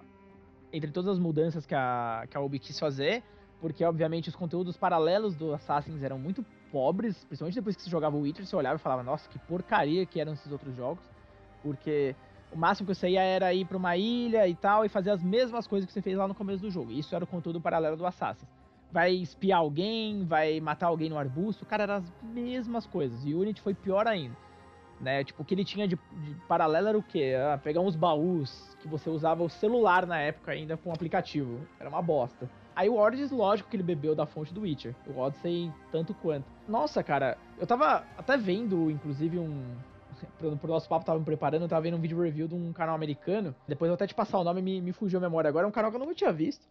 entre todas as mudanças que a, que a Ubi quis fazer, porque obviamente os conteúdos paralelos do Assassins eram muito pobres, principalmente depois que você jogava o Witcher, você olhava e falava, nossa, que porcaria que eram esses outros jogos, porque o máximo que você ia era ir para uma ilha e tal e fazer as mesmas coisas que você fez lá no começo do jogo. Isso era o conteúdo paralelo do Assassins. Vai espiar alguém, vai matar alguém no arbusto, cara, eram as mesmas coisas. E o Unity foi pior ainda. Né? Tipo, o que ele tinha de, de paralelo era o quê? Ah, pegar uns baús que você usava o celular na época ainda com o aplicativo. Era uma bosta. Aí o Origins, lógico que ele bebeu da fonte do Witcher. O Odyssey, tanto quanto. Nossa, cara, eu tava até vendo, inclusive, um. Pro, pro nosso papo, tava me preparando, eu tava vendo um vídeo review de um canal americano. Depois eu até te passar o nome, me, me fugiu a memória agora. É um canal que eu nunca tinha visto.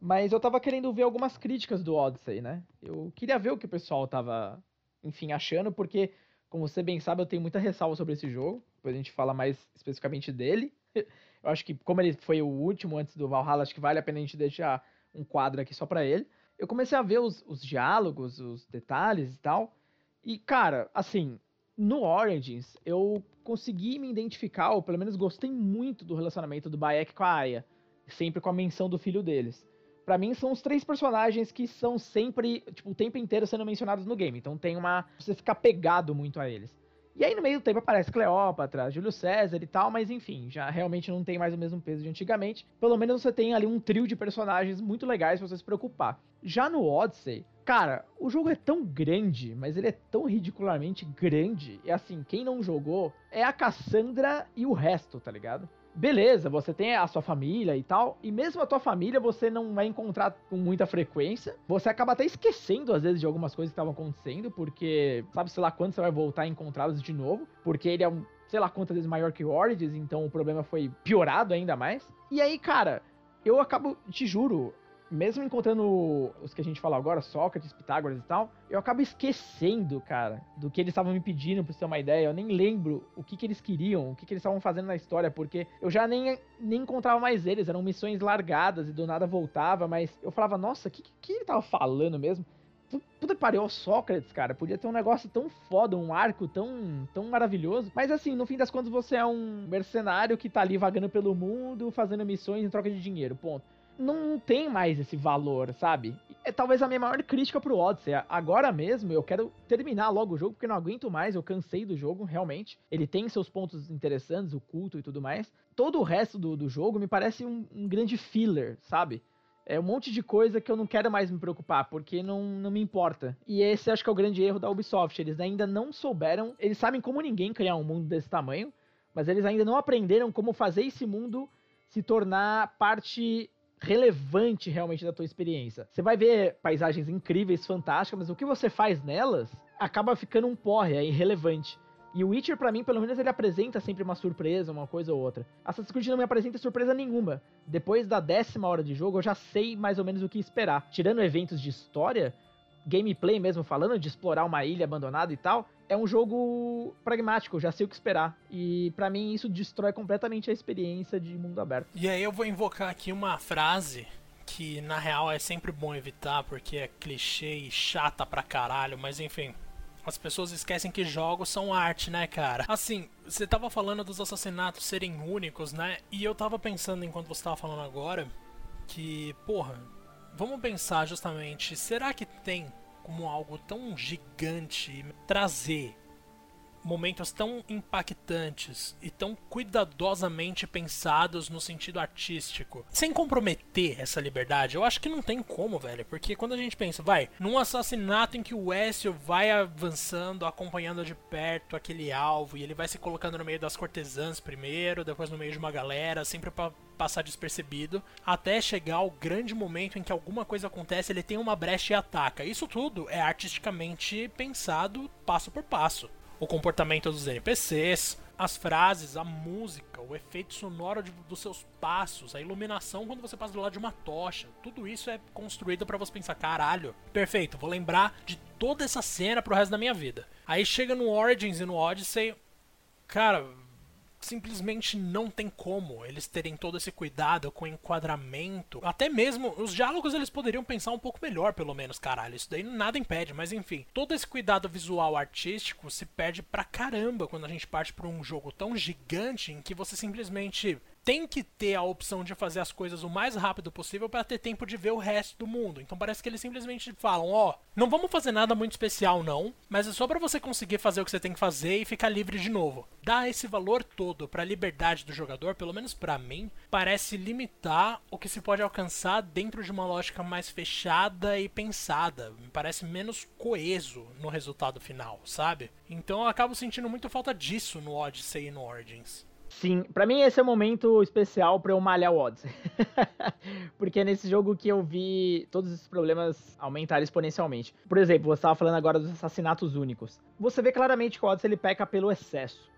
Mas eu tava querendo ver algumas críticas do Odyssey, né? Eu queria ver o que o pessoal tava, enfim, achando, porque, como você bem sabe, eu tenho muita ressalva sobre esse jogo. Depois a gente fala mais especificamente dele. Eu acho que, como ele foi o último antes do Valhalla, acho que vale a pena a gente deixar um quadro aqui só para ele. Eu comecei a ver os, os diálogos, os detalhes e tal. E, cara, assim, no Origins, eu consegui me identificar, ou pelo menos gostei muito do relacionamento do Bayek com a Aya. Sempre com a menção do filho deles. Para mim, são os três personagens que são sempre, tipo, o tempo inteiro sendo mencionados no game. Então tem uma. Você fica pegado muito a eles. E aí no meio do tempo aparece Cleópatra, Júlio César e tal, mas enfim, já realmente não tem mais o mesmo peso de antigamente. Pelo menos você tem ali um trio de personagens muito legais pra você se preocupar. Já no Odyssey, cara, o jogo é tão grande, mas ele é tão ridicularmente grande. E assim, quem não jogou é a Cassandra e o resto, tá ligado? Beleza, você tem a sua família e tal, e mesmo a tua família você não vai encontrar com muita frequência. Você acaba até esquecendo, às vezes, de algumas coisas que estavam acontecendo, porque sabe, sei lá, quando você vai voltar a encontrá-los de novo, porque ele é um, sei lá, quantas vezes maior que o Origins, então o problema foi piorado ainda mais. E aí, cara, eu acabo, te juro, mesmo encontrando os que a gente fala agora, Sócrates, Pitágoras e tal, eu acabo esquecendo, cara, do que eles estavam me pedindo, pra você ter uma ideia. Eu nem lembro o que, que eles queriam, o que, que eles estavam fazendo na história, porque eu já nem, nem encontrava mais eles, eram missões largadas e do nada voltava, mas eu falava, nossa, o que, que ele tava falando mesmo? Puta pariu, Sócrates, cara. Podia ter um negócio tão foda, um arco tão, tão maravilhoso. Mas assim, no fim das contas, você é um mercenário que tá ali vagando pelo mundo, fazendo missões em troca de dinheiro. Ponto não tem mais esse valor, sabe? É talvez a minha maior crítica pro Odyssey. Agora mesmo eu quero terminar logo o jogo, porque não aguento mais, eu cansei do jogo, realmente. Ele tem seus pontos interessantes, o culto e tudo mais. Todo o resto do, do jogo me parece um, um grande filler, sabe? É um monte de coisa que eu não quero mais me preocupar, porque não, não me importa. E esse acho que é o grande erro da Ubisoft. Eles ainda não souberam, eles sabem como ninguém criar um mundo desse tamanho, mas eles ainda não aprenderam como fazer esse mundo se tornar parte relevante realmente da tua experiência. Você vai ver paisagens incríveis, fantásticas, mas o que você faz nelas acaba ficando um porre, é irrelevante. E o Witcher, para mim, pelo menos, ele apresenta sempre uma surpresa, uma coisa ou outra. Assassin's Creed não me apresenta surpresa nenhuma. Depois da décima hora de jogo, eu já sei mais ou menos o que esperar. Tirando eventos de história, gameplay mesmo falando, de explorar uma ilha abandonada e tal, é um jogo pragmático, já sei o que esperar. E para mim isso destrói completamente a experiência de mundo aberto. E aí eu vou invocar aqui uma frase que na real é sempre bom evitar porque é clichê e chata pra caralho, mas enfim. As pessoas esquecem que jogos são arte, né, cara? Assim, você tava falando dos assassinatos serem únicos, né? E eu tava pensando enquanto você tava falando agora que, porra, vamos pensar justamente, será que tem como algo tão gigante trazer momentos tão impactantes e tão cuidadosamente pensados no sentido artístico, sem comprometer essa liberdade, eu acho que não tem como, velho. Porque quando a gente pensa, vai, num assassinato em que o Ezio vai avançando, acompanhando de perto aquele alvo, e ele vai se colocando no meio das cortesãs primeiro, depois no meio de uma galera, sempre para passar despercebido, até chegar ao grande momento em que alguma coisa acontece, ele tem uma brecha e ataca. Isso tudo é artisticamente pensado passo por passo o comportamento dos NPCs, as frases, a música, o efeito sonoro de, dos seus passos, a iluminação quando você passa do lado de uma tocha. Tudo isso é construído para você pensar, caralho, perfeito, vou lembrar de toda essa cena pro resto da minha vida. Aí chega no Origins e no Odyssey, cara, simplesmente não tem como eles terem todo esse cuidado com o enquadramento. Até mesmo os diálogos eles poderiam pensar um pouco melhor, pelo menos, caralho. Isso daí nada impede, mas enfim. Todo esse cuidado visual artístico se perde pra caramba quando a gente parte pra um jogo tão gigante em que você simplesmente tem que ter a opção de fazer as coisas o mais rápido possível para ter tempo de ver o resto do mundo. Então parece que eles simplesmente falam, ó, oh, não vamos fazer nada muito especial não, mas é só para você conseguir fazer o que você tem que fazer e ficar livre de novo. Dar esse valor todo para a liberdade do jogador, pelo menos para mim, parece limitar o que se pode alcançar dentro de uma lógica mais fechada e pensada. Me parece menos coeso no resultado final, sabe? Então eu acabo sentindo muito falta disso no Odyssey e no Origins. Sim, para mim esse é o momento especial para eu malhar o Odyssey. Porque é nesse jogo que eu vi todos esses problemas aumentarem exponencialmente. Por exemplo, você estava falando agora dos assassinatos únicos. Você vê claramente que o Odyssey ele peca pelo excesso.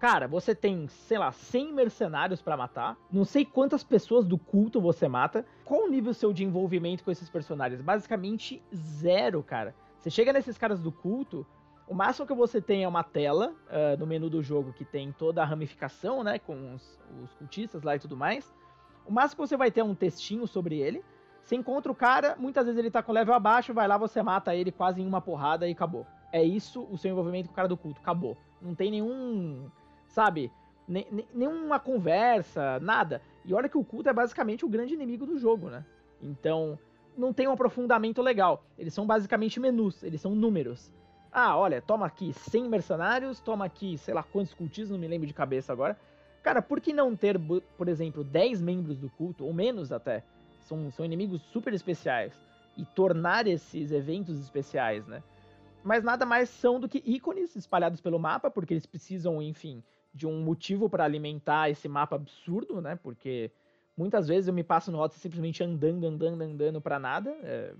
Cara, você tem, sei lá, 100 mercenários para matar. Não sei quantas pessoas do culto você mata. Qual o nível seu de envolvimento com esses personagens? Basicamente zero, cara. Você chega nesses caras do culto, o máximo que você tem é uma tela uh, no menu do jogo que tem toda a ramificação, né? Com os, os, cultistas lá e tudo mais. O máximo que você vai ter é um textinho sobre ele. Você encontra o cara, muitas vezes ele tá com level abaixo, vai lá, você mata ele quase em uma porrada e acabou. É isso o seu envolvimento com o cara do culto, acabou. Não tem nenhum, sabe, nenhuma conversa, nada. E olha que o culto é basicamente o grande inimigo do jogo, né? Então, não tem um aprofundamento legal. Eles são basicamente menus, eles são números. Ah, olha, toma aqui 100 mercenários, toma aqui, sei lá quantos cultistas, não me lembro de cabeça agora. Cara, por que não ter, por exemplo, 10 membros do culto, ou menos até? São, são inimigos super especiais. E tornar esses eventos especiais, né? Mas nada mais são do que ícones espalhados pelo mapa, porque eles precisam, enfim, de um motivo para alimentar esse mapa absurdo, né? Porque muitas vezes eu me passo no Odyssey simplesmente andando, andando, andando para nada. É,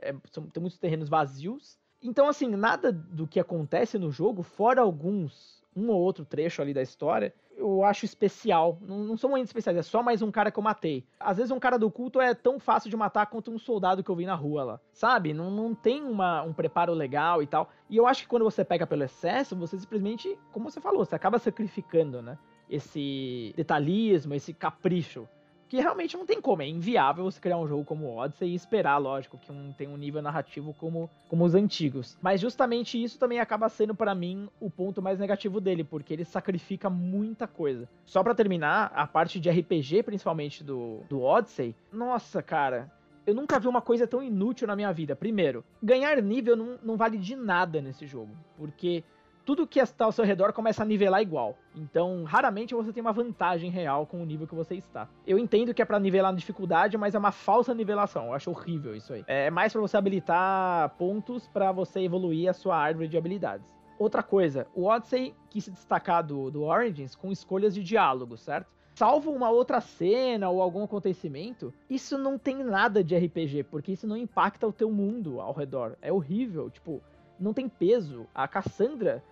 é, são, tem muitos terrenos vazios. Então, assim, nada do que acontece no jogo, fora alguns, um ou outro trecho ali da história, eu acho especial. Não, não são muito especiais, é só mais um cara que eu matei. Às vezes um cara do culto é tão fácil de matar quanto um soldado que eu vi na rua lá. Sabe? Não, não tem uma, um preparo legal e tal. E eu acho que quando você pega pelo excesso, você simplesmente, como você falou, você acaba sacrificando, né? Esse detalhismo, esse capricho que realmente não tem como, é inviável você criar um jogo como Odyssey e esperar, lógico, que um, tem um nível narrativo como, como os antigos. Mas justamente isso também acaba sendo para mim o ponto mais negativo dele, porque ele sacrifica muita coisa. Só para terminar, a parte de RPG, principalmente do, do Odyssey, nossa, cara, eu nunca vi uma coisa tão inútil na minha vida. Primeiro, ganhar nível não, não vale de nada nesse jogo, porque tudo que está ao seu redor começa a nivelar igual. Então, raramente você tem uma vantagem real com o nível que você está. Eu entendo que é para nivelar na dificuldade, mas é uma falsa nivelação. Eu acho horrível isso aí. É mais para você habilitar pontos para você evoluir a sua árvore de habilidades. Outra coisa, o Odyssey quis se destacar do, do Origins com escolhas de diálogo, certo? Salvo uma outra cena ou algum acontecimento, isso não tem nada de RPG, porque isso não impacta o teu mundo ao redor. É horrível, tipo, não tem peso. A Cassandra,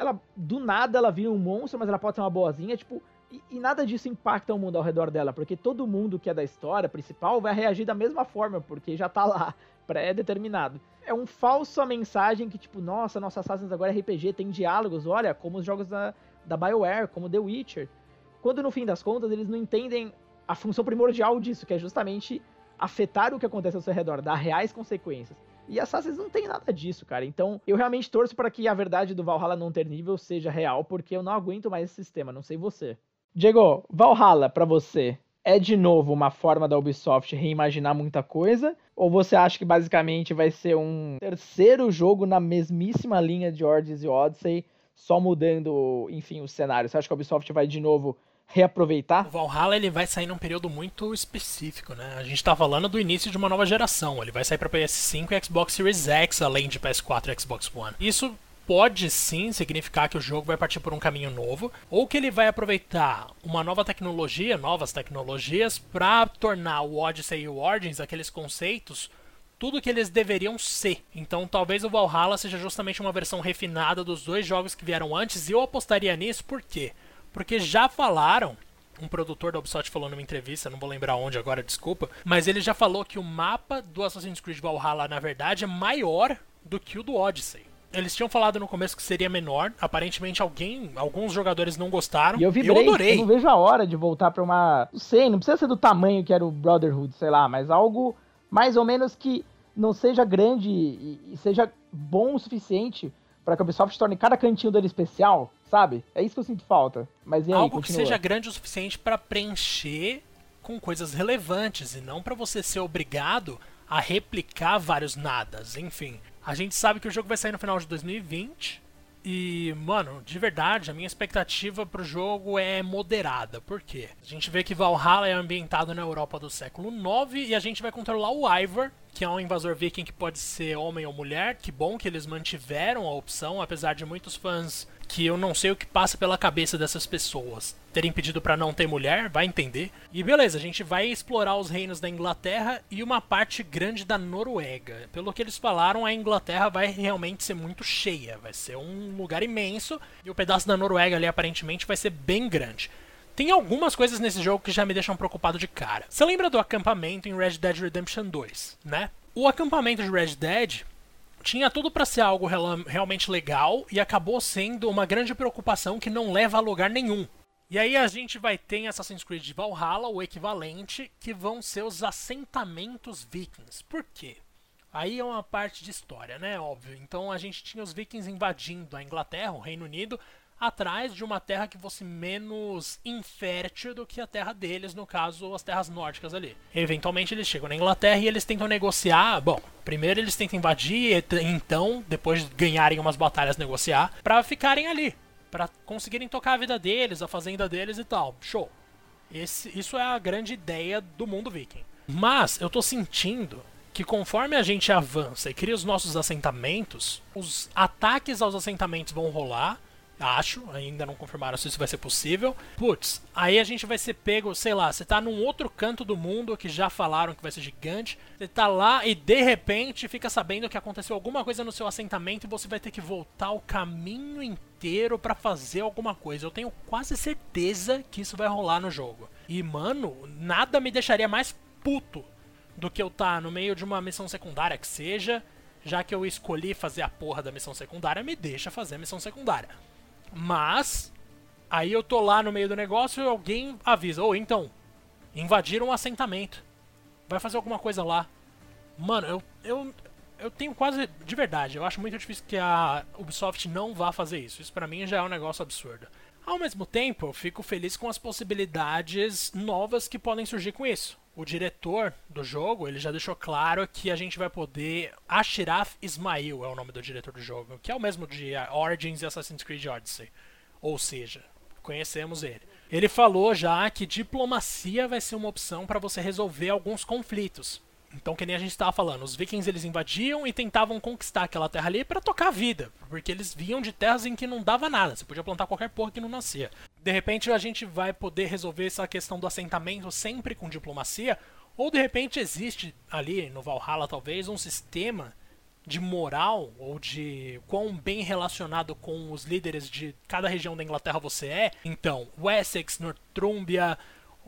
ela do nada ela vira um monstro, mas ela pode ser uma boazinha, tipo, e, e, nada disso impacta o mundo ao redor dela, porque todo mundo que é da história principal vai reagir da mesma forma, porque já tá lá, pré-determinado. É um falso mensagem que, tipo, nossa, nossa Assassin's agora é RPG, tem diálogos, olha, como os jogos da, da BioWare, como The Witcher. Quando no fim das contas eles não entendem a função primordial disso, que é justamente afetar o que acontece ao seu redor, dar reais consequências. E Assassin's não tem nada disso, cara. Então, eu realmente torço para que a verdade do Valhalla não ter nível seja real, porque eu não aguento mais esse sistema, não sei você. Diego, Valhalla, para você, é de novo uma forma da Ubisoft reimaginar muita coisa? Ou você acha que basicamente vai ser um terceiro jogo na mesmíssima linha de Origins e Odyssey, só mudando, enfim, o cenário? Você acha que a Ubisoft vai de novo reaproveitar? O Valhalla ele vai sair num período muito específico, né? A gente tá falando do início de uma nova geração. Ele vai sair para PS5 e Xbox Series X, além de PS4 e Xbox One. Isso pode sim significar que o jogo vai partir por um caminho novo, ou que ele vai aproveitar uma nova tecnologia, novas tecnologias, para tornar o Odyssey e o Origins aqueles conceitos tudo que eles deveriam ser. Então, talvez o Valhalla seja justamente uma versão refinada dos dois jogos que vieram antes, e eu apostaria nisso por quê? Porque já falaram um produtor da Ubisoft falou numa entrevista, não vou lembrar onde agora, desculpa, mas ele já falou que o mapa do Assassin's Creed Valhalla, na verdade, é maior do que o do Odyssey. Eles tinham falado no começo que seria menor. Aparentemente, alguém, alguns jogadores não gostaram. E eu vibrei. Eu adorei. Eu não vejo a hora de voltar pra uma. Não sei, não precisa ser do tamanho que era o Brotherhood, sei lá, mas algo mais ou menos que não seja grande e, seja bom o suficiente para que a Ubisoft torne cada cantinho dele especial, sabe? É isso que eu sinto falta. Mas e aí, Algo continua. que seja grande o suficiente para preencher com coisas relevantes e não para você ser obrigado a replicar vários nadas, enfim. A gente sabe que o jogo vai sair no final de 2020. E, mano, de verdade, a minha expectativa pro jogo é moderada. Por quê? A gente vê que Valhalla é ambientado na Europa do século IX e a gente vai controlar o Ivor, que é um invasor viking que pode ser homem ou mulher. Que bom que eles mantiveram a opção, apesar de muitos fãs que eu não sei o que passa pela cabeça dessas pessoas terem pedido para não ter mulher, vai entender. E beleza, a gente vai explorar os reinos da Inglaterra e uma parte grande da Noruega. Pelo que eles falaram, a Inglaterra vai realmente ser muito cheia, vai ser um lugar imenso e o pedaço da Noruega ali aparentemente vai ser bem grande. Tem algumas coisas nesse jogo que já me deixam preocupado de cara. Você lembra do acampamento em Red Dead Redemption 2, né? O acampamento de Red Dead tinha tudo para ser algo realmente legal e acabou sendo uma grande preocupação que não leva a lugar nenhum. E aí a gente vai ter Assassin's Creed Valhalla o equivalente, que vão ser os assentamentos vikings. Por quê? Aí é uma parte de história, né? Óbvio. Então a gente tinha os vikings invadindo a Inglaterra, o Reino Unido, atrás de uma terra que fosse menos infértil do que a terra deles, no caso, as terras nórdicas ali. Eventualmente eles chegam na Inglaterra e eles tentam negociar. Bom, primeiro eles tentam invadir, então, depois de ganharem umas batalhas, negociar, para ficarem ali, para conseguirem tocar a vida deles, a fazenda deles e tal. Show. Esse, isso é a grande ideia do mundo viking. Mas eu tô sentindo que conforme a gente avança e cria os nossos assentamentos, os ataques aos assentamentos vão rolar Acho, ainda não confirmaram se isso vai ser possível. Putz, aí a gente vai ser pego, sei lá, você tá num outro canto do mundo que já falaram que vai ser gigante. Você tá lá e de repente fica sabendo que aconteceu alguma coisa no seu assentamento e você vai ter que voltar o caminho inteiro para fazer alguma coisa. Eu tenho quase certeza que isso vai rolar no jogo. E mano, nada me deixaria mais puto do que eu tá no meio de uma missão secundária que seja, já que eu escolhi fazer a porra da missão secundária, me deixa fazer a missão secundária. Mas, aí eu tô lá no meio do negócio e alguém avisa: Ô, oh, então, invadiram um assentamento. Vai fazer alguma coisa lá. Mano, eu, eu, eu tenho quase. De verdade, eu acho muito difícil que a Ubisoft não vá fazer isso. Isso para mim já é um negócio absurdo. Ao mesmo tempo, eu fico feliz com as possibilidades novas que podem surgir com isso. O diretor do jogo, ele já deixou claro que a gente vai poder... Ashraf Ismail é o nome do diretor do jogo, que é o mesmo de Origins e Assassin's Creed Odyssey. Ou seja, conhecemos ele. Ele falou já que diplomacia vai ser uma opção para você resolver alguns conflitos. Então, que nem a gente estava falando, os vikings eles invadiam e tentavam conquistar aquela terra ali para tocar a vida, porque eles vinham de terras em que não dava nada, você podia plantar qualquer porra que não nascia. De repente a gente vai poder resolver essa questão do assentamento sempre com diplomacia, ou de repente existe ali no Valhalla talvez um sistema de moral ou de quão bem relacionado com os líderes de cada região da Inglaterra você é. Então, Wessex, Northumbria,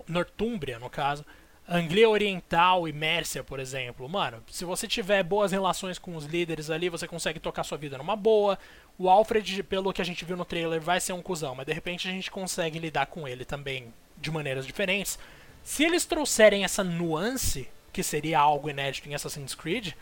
Northumbria no caso, Anglia Oriental e Mércia, por exemplo. Mano, se você tiver boas relações com os líderes ali, você consegue tocar sua vida numa boa. O Alfred, pelo que a gente viu no trailer, vai ser um cuzão, mas de repente a gente consegue lidar com ele também de maneiras diferentes. Se eles trouxerem essa nuance que seria algo inédito em Assassin's Creed,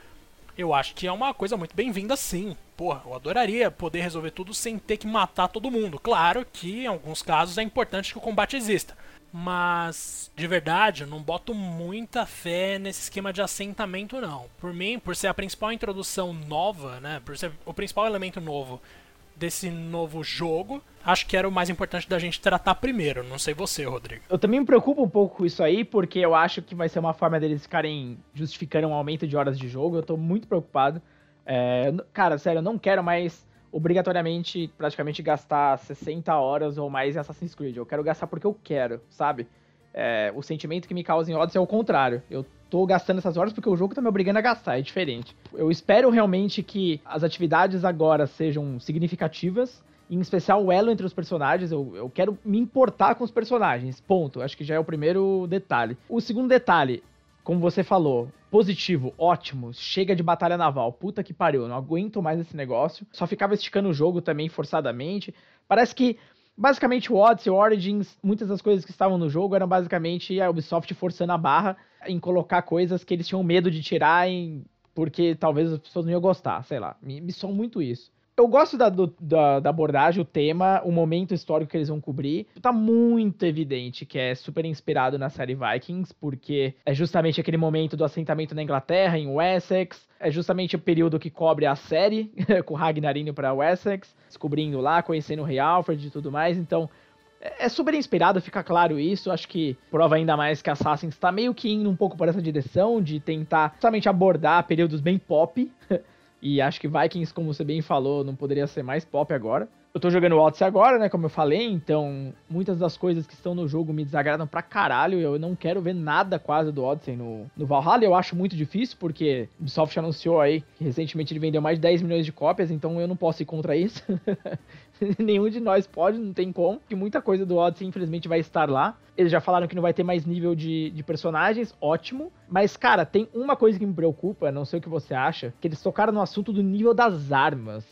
eu acho que é uma coisa muito bem-vinda sim. Porra, eu adoraria poder resolver tudo sem ter que matar todo mundo. Claro que em alguns casos é importante que o combate exista. Mas, de verdade, eu não boto muita fé nesse esquema de assentamento, não. Por mim, por ser a principal introdução nova, né? Por ser o principal elemento novo desse novo jogo, acho que era o mais importante da gente tratar primeiro. Não sei você, Rodrigo. Eu também me preocupo um pouco com isso aí, porque eu acho que vai ser uma forma deles ficarem justificando um aumento de horas de jogo. Eu tô muito preocupado. É, cara, sério, eu não quero mais obrigatoriamente praticamente gastar 60 horas ou mais em Assassin's Creed. Eu quero gastar porque eu quero, sabe? É, o sentimento que me causa em Odyssey é o contrário. Eu tô gastando essas horas porque o jogo tá me obrigando a gastar, é diferente. Eu espero realmente que as atividades agora sejam significativas, em especial o elo entre os personagens. Eu, eu quero me importar com os personagens, ponto. Acho que já é o primeiro detalhe. O segundo detalhe, como você falou, positivo, ótimo, chega de batalha naval, puta que pariu, não aguento mais esse negócio. Só ficava esticando o jogo também forçadamente. Parece que basicamente o Odyssey, o Origins, muitas das coisas que estavam no jogo eram basicamente a Ubisoft forçando a barra em colocar coisas que eles tinham medo de tirar em, porque talvez as pessoas não iam gostar, sei lá. Me, me muito isso. Eu gosto da, do, da, da, abordagem, o tema, o momento histórico que eles vão cobrir. Tá muito evidente que é super inspirado na série Vikings, porque é justamente aquele momento do assentamento na Inglaterra, em Wessex. É justamente o período que cobre a série, com Ragnar indo pra Wessex, descobrindo lá, conhecendo o Rei Alfred e tudo mais. Então, é, é super inspirado, fica claro isso. Acho que prova ainda mais que Assassin's está meio que indo um pouco por essa direção de tentar justamente abordar períodos bem pop E acho que Vikings, como você bem falou, não poderia ser mais pop agora. Eu tô jogando o Odyssey agora, né, como eu falei, então muitas das coisas que estão no jogo me desagradam pra caralho. Eu não quero ver nada quase do Odyssey no, no Valhalla. Eu acho muito difícil, porque o Ubisoft anunciou aí que recentemente ele vendeu mais de 10 milhões de cópias, então eu não posso ir contra isso. Nenhum de nós pode, não tem como. Que muita coisa do Odyssey, infelizmente, vai estar lá. Eles já falaram que não vai ter mais nível de, de personagens, ótimo. Mas, cara, tem uma coisa que me preocupa, não sei o que você acha, que eles tocaram no assunto do nível das armas.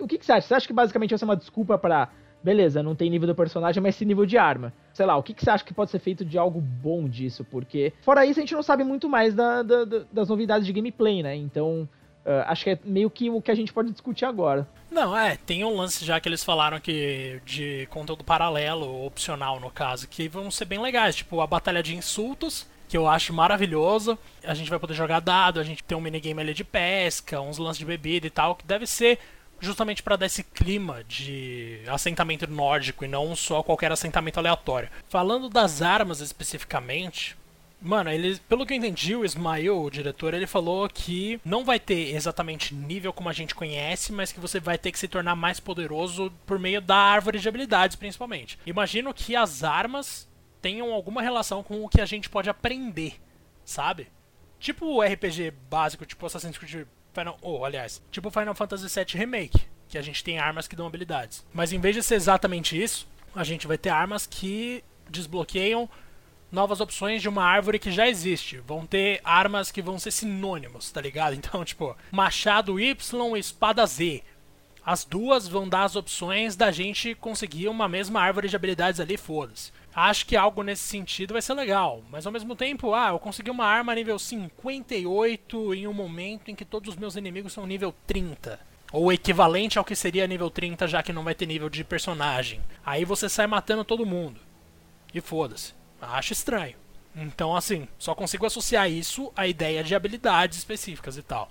O que, que você acha? Você acha que basicamente vai ser uma desculpa para beleza, não tem nível do personagem, mas sim nível de arma. Sei lá, o que, que você acha que pode ser feito de algo bom disso? Porque, fora isso, a gente não sabe muito mais da, da, das novidades de gameplay, né? Então, Uh, acho que é meio que o que a gente pode discutir agora. Não, é, tem um lance já que eles falaram que de conteúdo paralelo, opcional no caso, que vão ser bem legais, tipo a batalha de insultos, que eu acho maravilhoso. A gente vai poder jogar dado, a gente tem um minigame ali de pesca, uns lances de bebida e tal, que deve ser justamente para dar esse clima de assentamento nórdico e não só qualquer assentamento aleatório. Falando das armas especificamente, Mano, ele, pelo que eu entendi, o Ismael, o diretor, ele falou que não vai ter exatamente nível como a gente conhece, mas que você vai ter que se tornar mais poderoso por meio da árvore de habilidades, principalmente. Imagino que as armas tenham alguma relação com o que a gente pode aprender, sabe? Tipo o RPG básico, tipo Assassin's Creed Final, oh, aliás, tipo Final Fantasy VII Remake, que a gente tem armas que dão habilidades. Mas em vez de ser exatamente isso, a gente vai ter armas que desbloqueiam novas opções de uma árvore que já existe. Vão ter armas que vão ser sinônimos, tá ligado? Então, tipo, machado Y, espada Z. As duas vão dar as opções da gente conseguir uma mesma árvore de habilidades ali, foda-se. Acho que algo nesse sentido vai ser legal, mas ao mesmo tempo, ah, eu consegui uma arma nível 58 em um momento em que todos os meus inimigos são nível 30. Ou equivalente ao que seria nível 30, já que não vai ter nível de personagem. Aí você sai matando todo mundo. E foda-se. Acho estranho. Então, assim, só consigo associar isso à ideia de habilidades específicas e tal.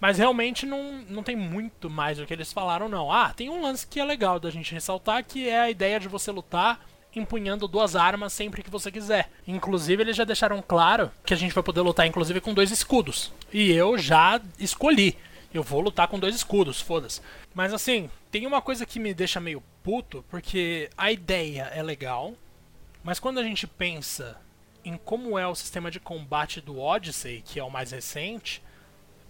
Mas realmente não, não tem muito mais do que eles falaram, não. Ah, tem um lance que é legal da gente ressaltar, que é a ideia de você lutar empunhando duas armas sempre que você quiser. Inclusive, eles já deixaram claro que a gente vai poder lutar, inclusive, com dois escudos. E eu já escolhi. Eu vou lutar com dois escudos, foda-se. Mas assim, tem uma coisa que me deixa meio puto, porque a ideia é legal, mas quando a gente pensa em como é o sistema de combate do Odyssey, que é o mais recente,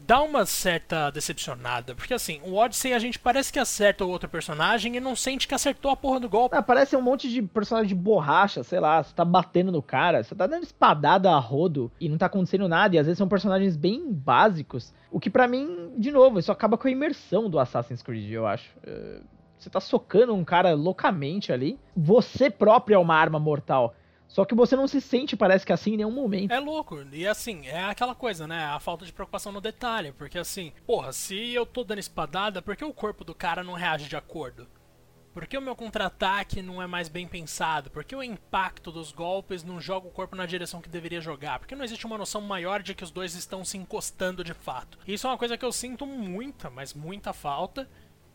dá uma certa decepcionada. Porque assim, o Odyssey a gente parece que acerta o outro personagem e não sente que acertou a porra do golpe. Ah, parece um monte de personagem de borracha, sei lá, você tá batendo no cara, você tá dando espadada a rodo e não tá acontecendo nada, e às vezes são personagens bem básicos. O que para mim, de novo, isso acaba com a imersão do Assassin's Creed, eu acho. Você tá socando um cara loucamente ali. Você próprio é uma arma mortal. Só que você não se sente, parece que assim, em nenhum momento. É louco. E assim, é aquela coisa, né? A falta de preocupação no detalhe. Porque assim, porra, se eu tô dando espadada, por que o corpo do cara não reage de acordo? Por que o meu contra-ataque não é mais bem pensado? Por que o impacto dos golpes não joga o corpo na direção que deveria jogar? Por que não existe uma noção maior de que os dois estão se encostando de fato? Isso é uma coisa que eu sinto muita, mas muita falta.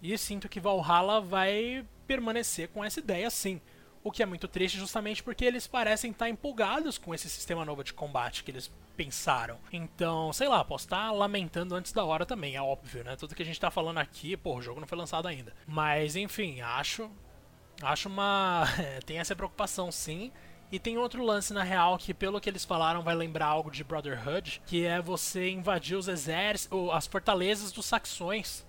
E sinto que Valhalla vai permanecer com essa ideia sim. O que é muito triste justamente porque eles parecem estar empolgados com esse sistema novo de combate que eles pensaram. Então, sei lá, posso estar lamentando antes da hora também, é óbvio, né? Tudo que a gente tá falando aqui, pô, o jogo não foi lançado ainda. Mas, enfim, acho. Acho uma. tem essa preocupação sim. E tem outro lance na real que, pelo que eles falaram, vai lembrar algo de Brotherhood, que é você invadir os exércitos, as fortalezas dos saxões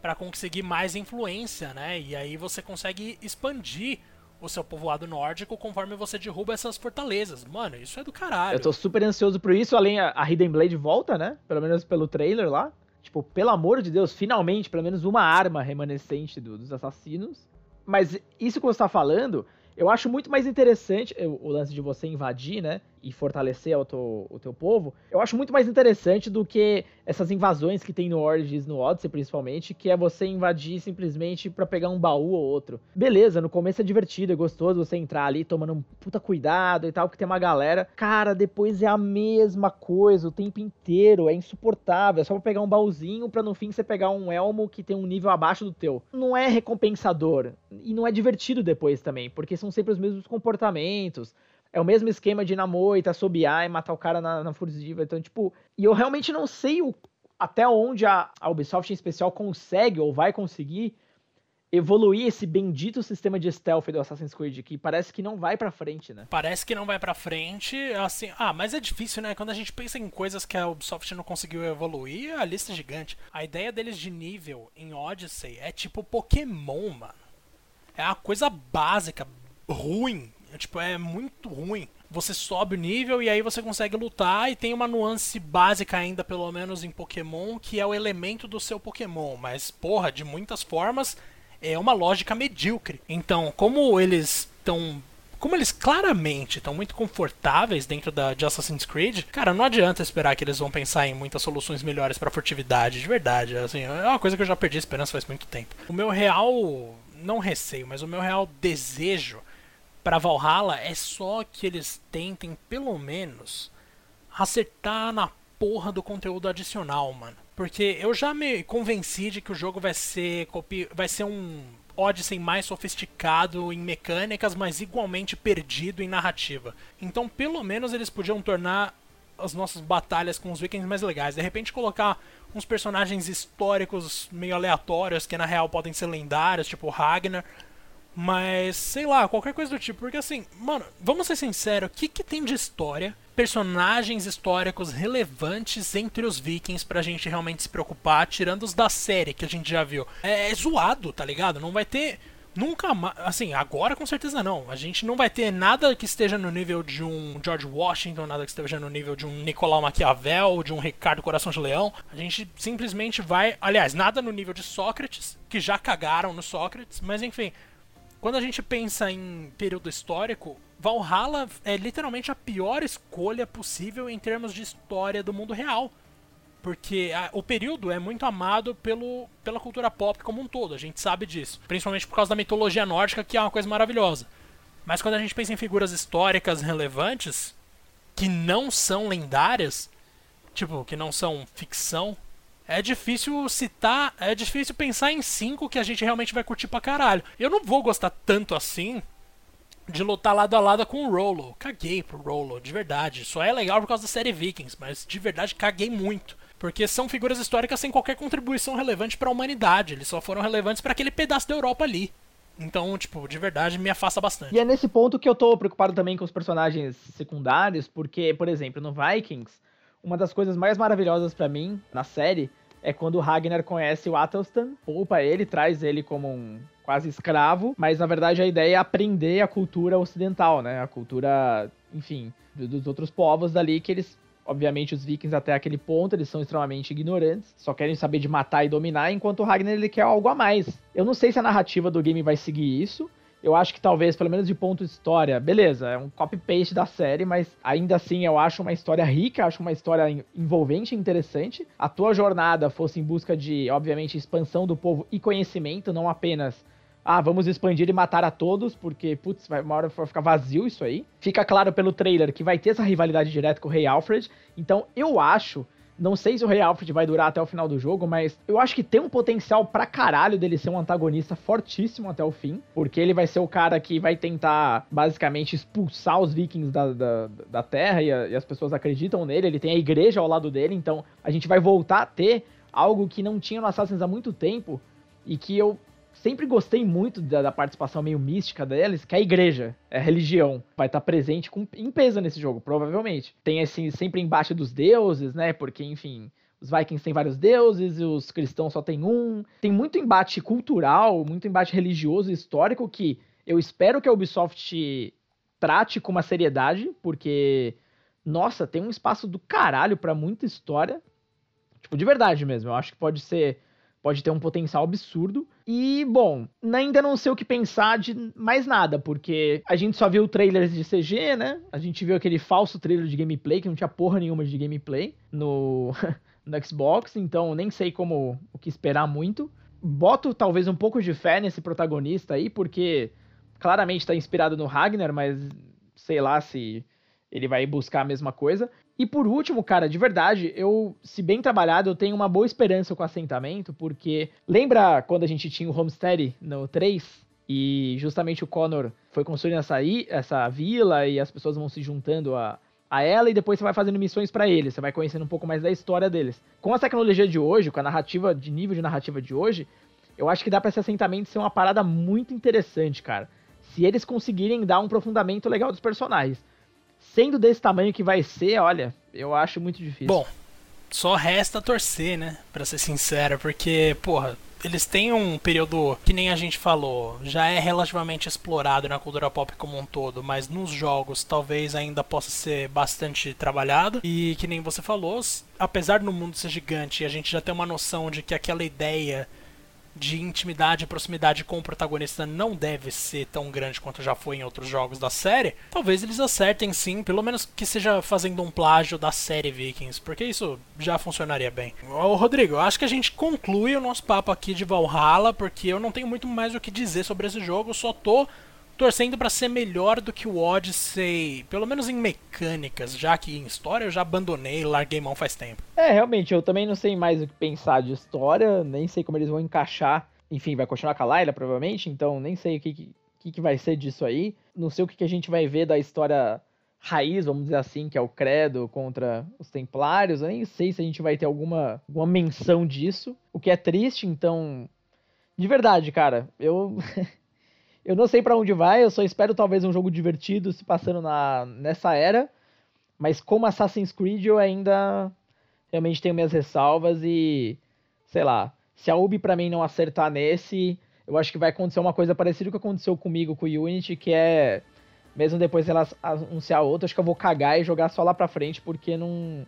para conseguir mais influência, né? E aí você consegue expandir o seu povoado nórdico conforme você derruba essas fortalezas. Mano, isso é do caralho. Eu tô super ansioso por isso, além a, Hidden Blade volta, né? Pelo menos pelo trailer lá. Tipo, pelo amor de Deus, finalmente, pelo menos uma arma remanescente do, dos assassinos. Mas isso que você tá falando, eu acho muito mais interessante o lance de você invadir, né? E fortalecer o teu, o teu povo, eu acho muito mais interessante do que essas invasões que tem no Origins, no Odyssey principalmente, que é você invadir simplesmente para pegar um baú ou outro. Beleza, no começo é divertido, é gostoso você entrar ali tomando um puta cuidado e tal, que tem uma galera. Cara, depois é a mesma coisa o tempo inteiro, é insuportável. É só pra pegar um baúzinho pra no fim você pegar um elmo que tem um nível abaixo do teu. Não é recompensador e não é divertido depois também, porque são sempre os mesmos comportamentos é o mesmo esquema de ir na moita, assobiar e matar o cara na, na furtiva. Então, tipo, e eu realmente não sei o, até onde a, a Ubisoft em especial consegue ou vai conseguir evoluir esse bendito sistema de stealth do Assassin's Creed que parece que não vai para frente, né? Parece que não vai para frente, assim, ah, mas é difícil, né? Quando a gente pensa em coisas que a Ubisoft não conseguiu evoluir, a lista é gigante. A ideia deles de nível em Odyssey é tipo Pokémon, mano. É uma coisa básica, ruim, tipo, é muito ruim. Você sobe o nível e aí você consegue lutar e tem uma nuance básica ainda, pelo menos em Pokémon, que é o elemento do seu Pokémon. Mas, porra, de muitas formas, é uma lógica medíocre. Então, como eles estão como eles claramente estão muito confortáveis dentro da, de Assassin's Creed, cara, não adianta esperar que eles vão pensar em muitas soluções melhores para furtividade, de verdade. Assim, é uma coisa que eu já perdi esperança faz muito tempo. O meu real, não receio, mas o meu real desejo para Valhalla é só que eles tentem, pelo menos, acertar na porra do conteúdo adicional, mano. Porque eu já me convenci de que o jogo vai ser vai ser um Odyssey mais sofisticado em mecânicas, mas igualmente perdido em narrativa. Então, pelo menos eles podiam tornar as nossas batalhas com os vikings mais legais. De repente colocar uns personagens históricos meio aleatórios que na real podem ser lendários, tipo Ragnar, mas, sei lá, qualquer coisa do tipo. Porque assim, mano, vamos ser sinceros, o que, que tem de história? Personagens históricos relevantes entre os vikings pra gente realmente se preocupar, tirando os da série que a gente já viu. É, é zoado, tá ligado? Não vai ter. Nunca mais. Assim, agora com certeza não. A gente não vai ter nada que esteja no nível de um George Washington, nada que esteja no nível de um Nicolau Maquiavel, de um Ricardo Coração de Leão. A gente simplesmente vai. Aliás, nada no nível de Sócrates, que já cagaram no Sócrates, mas enfim. Quando a gente pensa em período histórico, Valhalla é literalmente a pior escolha possível em termos de história do mundo real. Porque a, o período é muito amado pelo, pela cultura pop como um todo, a gente sabe disso. Principalmente por causa da mitologia nórdica, que é uma coisa maravilhosa. Mas quando a gente pensa em figuras históricas relevantes, que não são lendárias, tipo, que não são ficção, é difícil citar, é difícil pensar em cinco que a gente realmente vai curtir pra caralho. Eu não vou gostar tanto assim de lutar lado a lado com o Rolo. Caguei pro Rolo, de verdade. Só é legal por causa da série Vikings, mas de verdade caguei muito. Porque são figuras históricas sem qualquer contribuição relevante para a humanidade. Eles só foram relevantes para aquele pedaço da Europa ali. Então, tipo, de verdade me afasta bastante. E é nesse ponto que eu tô preocupado também com os personagens secundários, porque, por exemplo, no Vikings, uma das coisas mais maravilhosas para mim na série é quando o Ragnar conhece o Athelstan, poupa ele, traz ele como um quase escravo, mas na verdade a ideia é aprender a cultura ocidental, né? A cultura, enfim, dos outros povos dali que eles Obviamente, os vikings até aquele ponto, eles são extremamente ignorantes, só querem saber de matar e dominar, enquanto o Ragnar ele quer algo a mais. Eu não sei se a narrativa do game vai seguir isso, Eu acho que talvez, pelo menos de ponto de história, beleza, é um copy-paste da série, mas ainda assim eu acho uma história rica, acho uma história envolvente e interessante. A tua jornada fosse em busca de, obviamente, expansão do povo e conhecimento, não apenas ah, vamos expandir e matar a todos, porque, putz, vai, uma hora vai ficar vazio isso aí. Fica claro pelo trailer que vai ter essa rivalidade direta com o Rei Alfred. Então, eu acho não sei se o Rei Alfred vai durar até o final do jogo, mas eu acho que tem um potencial pra caralho dele ser um antagonista fortíssimo até o fim, porque ele vai ser o cara que vai tentar basicamente expulsar os vikings da, da, da Terra e, a, e as pessoas acreditam nele. Ele tem a igreja ao lado dele, então a gente vai voltar a ter algo que não tinha no Assassin's há muito tempo e que eu sempre gostei muito da, da, participação meio mística deles, que é a igreja, é a religião. Vai estar tá presente com, em peso nesse jogo, provavelmente. Tem assim, sempre embaixo dos deuses, né? Porque, enfim, os Vikings têm vários deuses e os cristãos só tem um. Tem muito embate cultural, muito embate religioso e histórico que eu espero que a Ubisoft trate com uma seriedade, porque, nossa, tem um espaço do caralho para muita história. Tipo, de verdade mesmo. Eu acho que pode ser pode ter um potencial absurdo. E, bom, ainda não sei o que pensar de mais nada, porque a gente só viu trailers de CG, né? A gente viu aquele falso trailer de gameplay, que não tinha porra nenhuma de gameplay no, no Xbox, então nem sei como o que esperar muito. Boto talvez um pouco de fé nesse protagonista aí, porque claramente tá inspirado no Ragnar, mas sei lá se ele vai buscar a mesma coisa. E por último, cara, de verdade, eu, se bem trabalhado, eu tenho uma boa esperança com o assentamento, porque lembra quando a gente tinha o Homestead no 3? E justamente o Connor foi construindo essa, essa vila e as pessoas vão se juntando a, a ela e depois você vai fazendo missões para eles, você vai conhecendo um pouco mais da história deles. Com a tecnologia de hoje, com a narrativa, de nível de narrativa de hoje, eu acho que dá para esse assentamento ser uma parada muito interessante, cara. Se eles conseguirem dar um aprofundamento legal dos personagens sendo desse tamanho que vai ser, olha, eu acho muito difícil. Bom, só resta torcer, né? Pra ser sincero, porque, porra, eles têm um período que nem a gente falou, já é relativamente explorado na cultura pop como um todo, mas nos jogos talvez ainda possa ser bastante trabalhado. E que nem você falou, apesar do mundo ser gigante, a gente já tem uma noção de que aquela ideia de intimidade e proximidade com o protagonista não deve ser tão grande quanto já foi em outros jogos da série, talvez eles acertem sim, pelo menos que seja fazendo um plágio da série Vikings, porque isso já funcionaria bem. Ô, Rodrigo, acho que a gente conclui o nosso papo aqui de Valhalla, porque eu não tenho muito mais o que dizer sobre esse jogo, só tô torcendo para ser melhor do que o Odyssey, pelo menos em mecânicas, já que em história eu já abandonei, larguei mão faz tempo. É, realmente, eu também não sei mais o que pensar de história, nem sei como eles vão encaixar. Enfim, vai continuar com a Layla, provavelmente, então nem sei o que, que, que vai ser disso aí. Não sei o que, que a gente vai ver da história raiz, vamos dizer assim, que é o credo contra os templários. Eu nem sei se a gente vai ter alguma, alguma menção disso, o que é triste, então. De verdade, cara, eu Eu não sei para onde vai, eu só espero talvez um jogo divertido se passando na, nessa era. Mas como Assassin's Creed eu ainda realmente tenho minhas ressalvas e sei lá, se a Ubi para mim não acertar nesse, eu acho que vai acontecer uma coisa parecida com o que aconteceu comigo com o Unity, que é mesmo depois ela anunciar outro, acho que eu vou cagar e jogar só lá pra frente, porque não.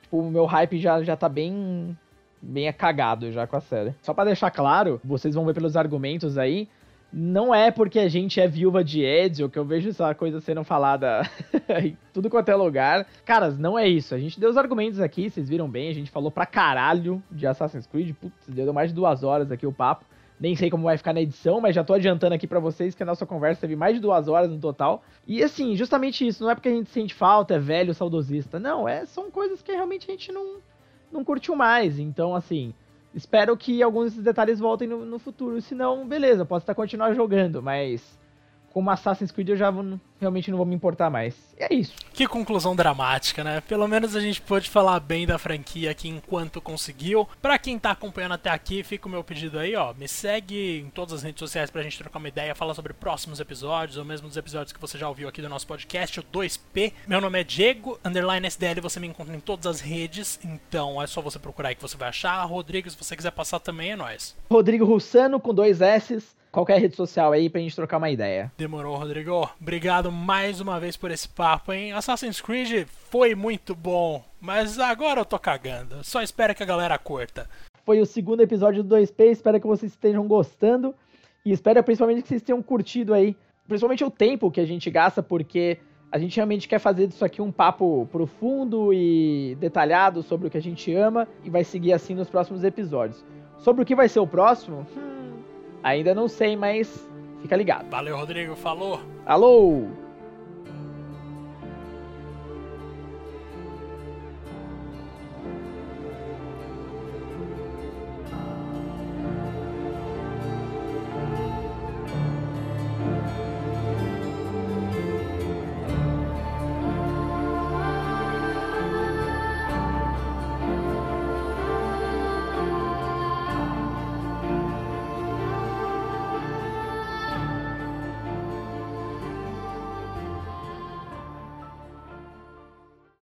Tipo, o meu hype já, já tá bem. bem cagado já com a série. Só para deixar claro, vocês vão ver pelos argumentos aí, não é porque a gente é viúva de Ezio que eu vejo essa coisa sendo falada em tudo quanto é lugar. Caras, não é isso. A gente deu os argumentos aqui, vocês viram bem. A gente falou pra caralho de Assassin's Creed. Putz, deu mais de duas horas aqui o papo. Nem sei como vai ficar na edição, mas já tô adiantando aqui para vocês que a nossa conversa teve mais de duas horas no total. E assim, justamente isso. Não é porque a gente sente falta, é velho, saudosista. Não, é, são coisas que realmente a gente não, não curtiu mais. Então, assim, Espero que alguns desses detalhes voltem no, no futuro. Se não, beleza, posso estar continuar jogando, mas como Assassin's Creed eu já vou, realmente não vou me importar mais. E é isso. Que conclusão dramática, né? Pelo menos a gente pôde falar bem da franquia aqui enquanto conseguiu. Para quem tá acompanhando até aqui, fica o meu pedido aí, ó. Me segue em todas as redes sociais pra gente trocar uma ideia, falar sobre próximos episódios, ou mesmo dos episódios que você já ouviu aqui do nosso podcast, o 2P. Meu nome é Diego, underline SDL, você me encontra em todas as redes, então é só você procurar aí que você vai achar. Rodrigo, se você quiser passar também, é nóis. Rodrigo Russano com dois S's qualquer é rede social aí pra gente trocar uma ideia. Demorou, Rodrigo. Obrigado mais uma vez por esse papo, hein? Assassin's Creed foi muito bom, mas agora eu tô cagando. Só espero que a galera curta. Foi o segundo episódio do 2P, espero que vocês estejam gostando e espero principalmente que vocês tenham curtido aí, principalmente o tempo que a gente gasta, porque a gente realmente quer fazer disso aqui um papo profundo e detalhado sobre o que a gente ama e vai seguir assim nos próximos episódios. Sobre o que vai ser o próximo? Hum, Ainda não sei, mas fica ligado. Valeu, Rodrigo. Falou. Alô!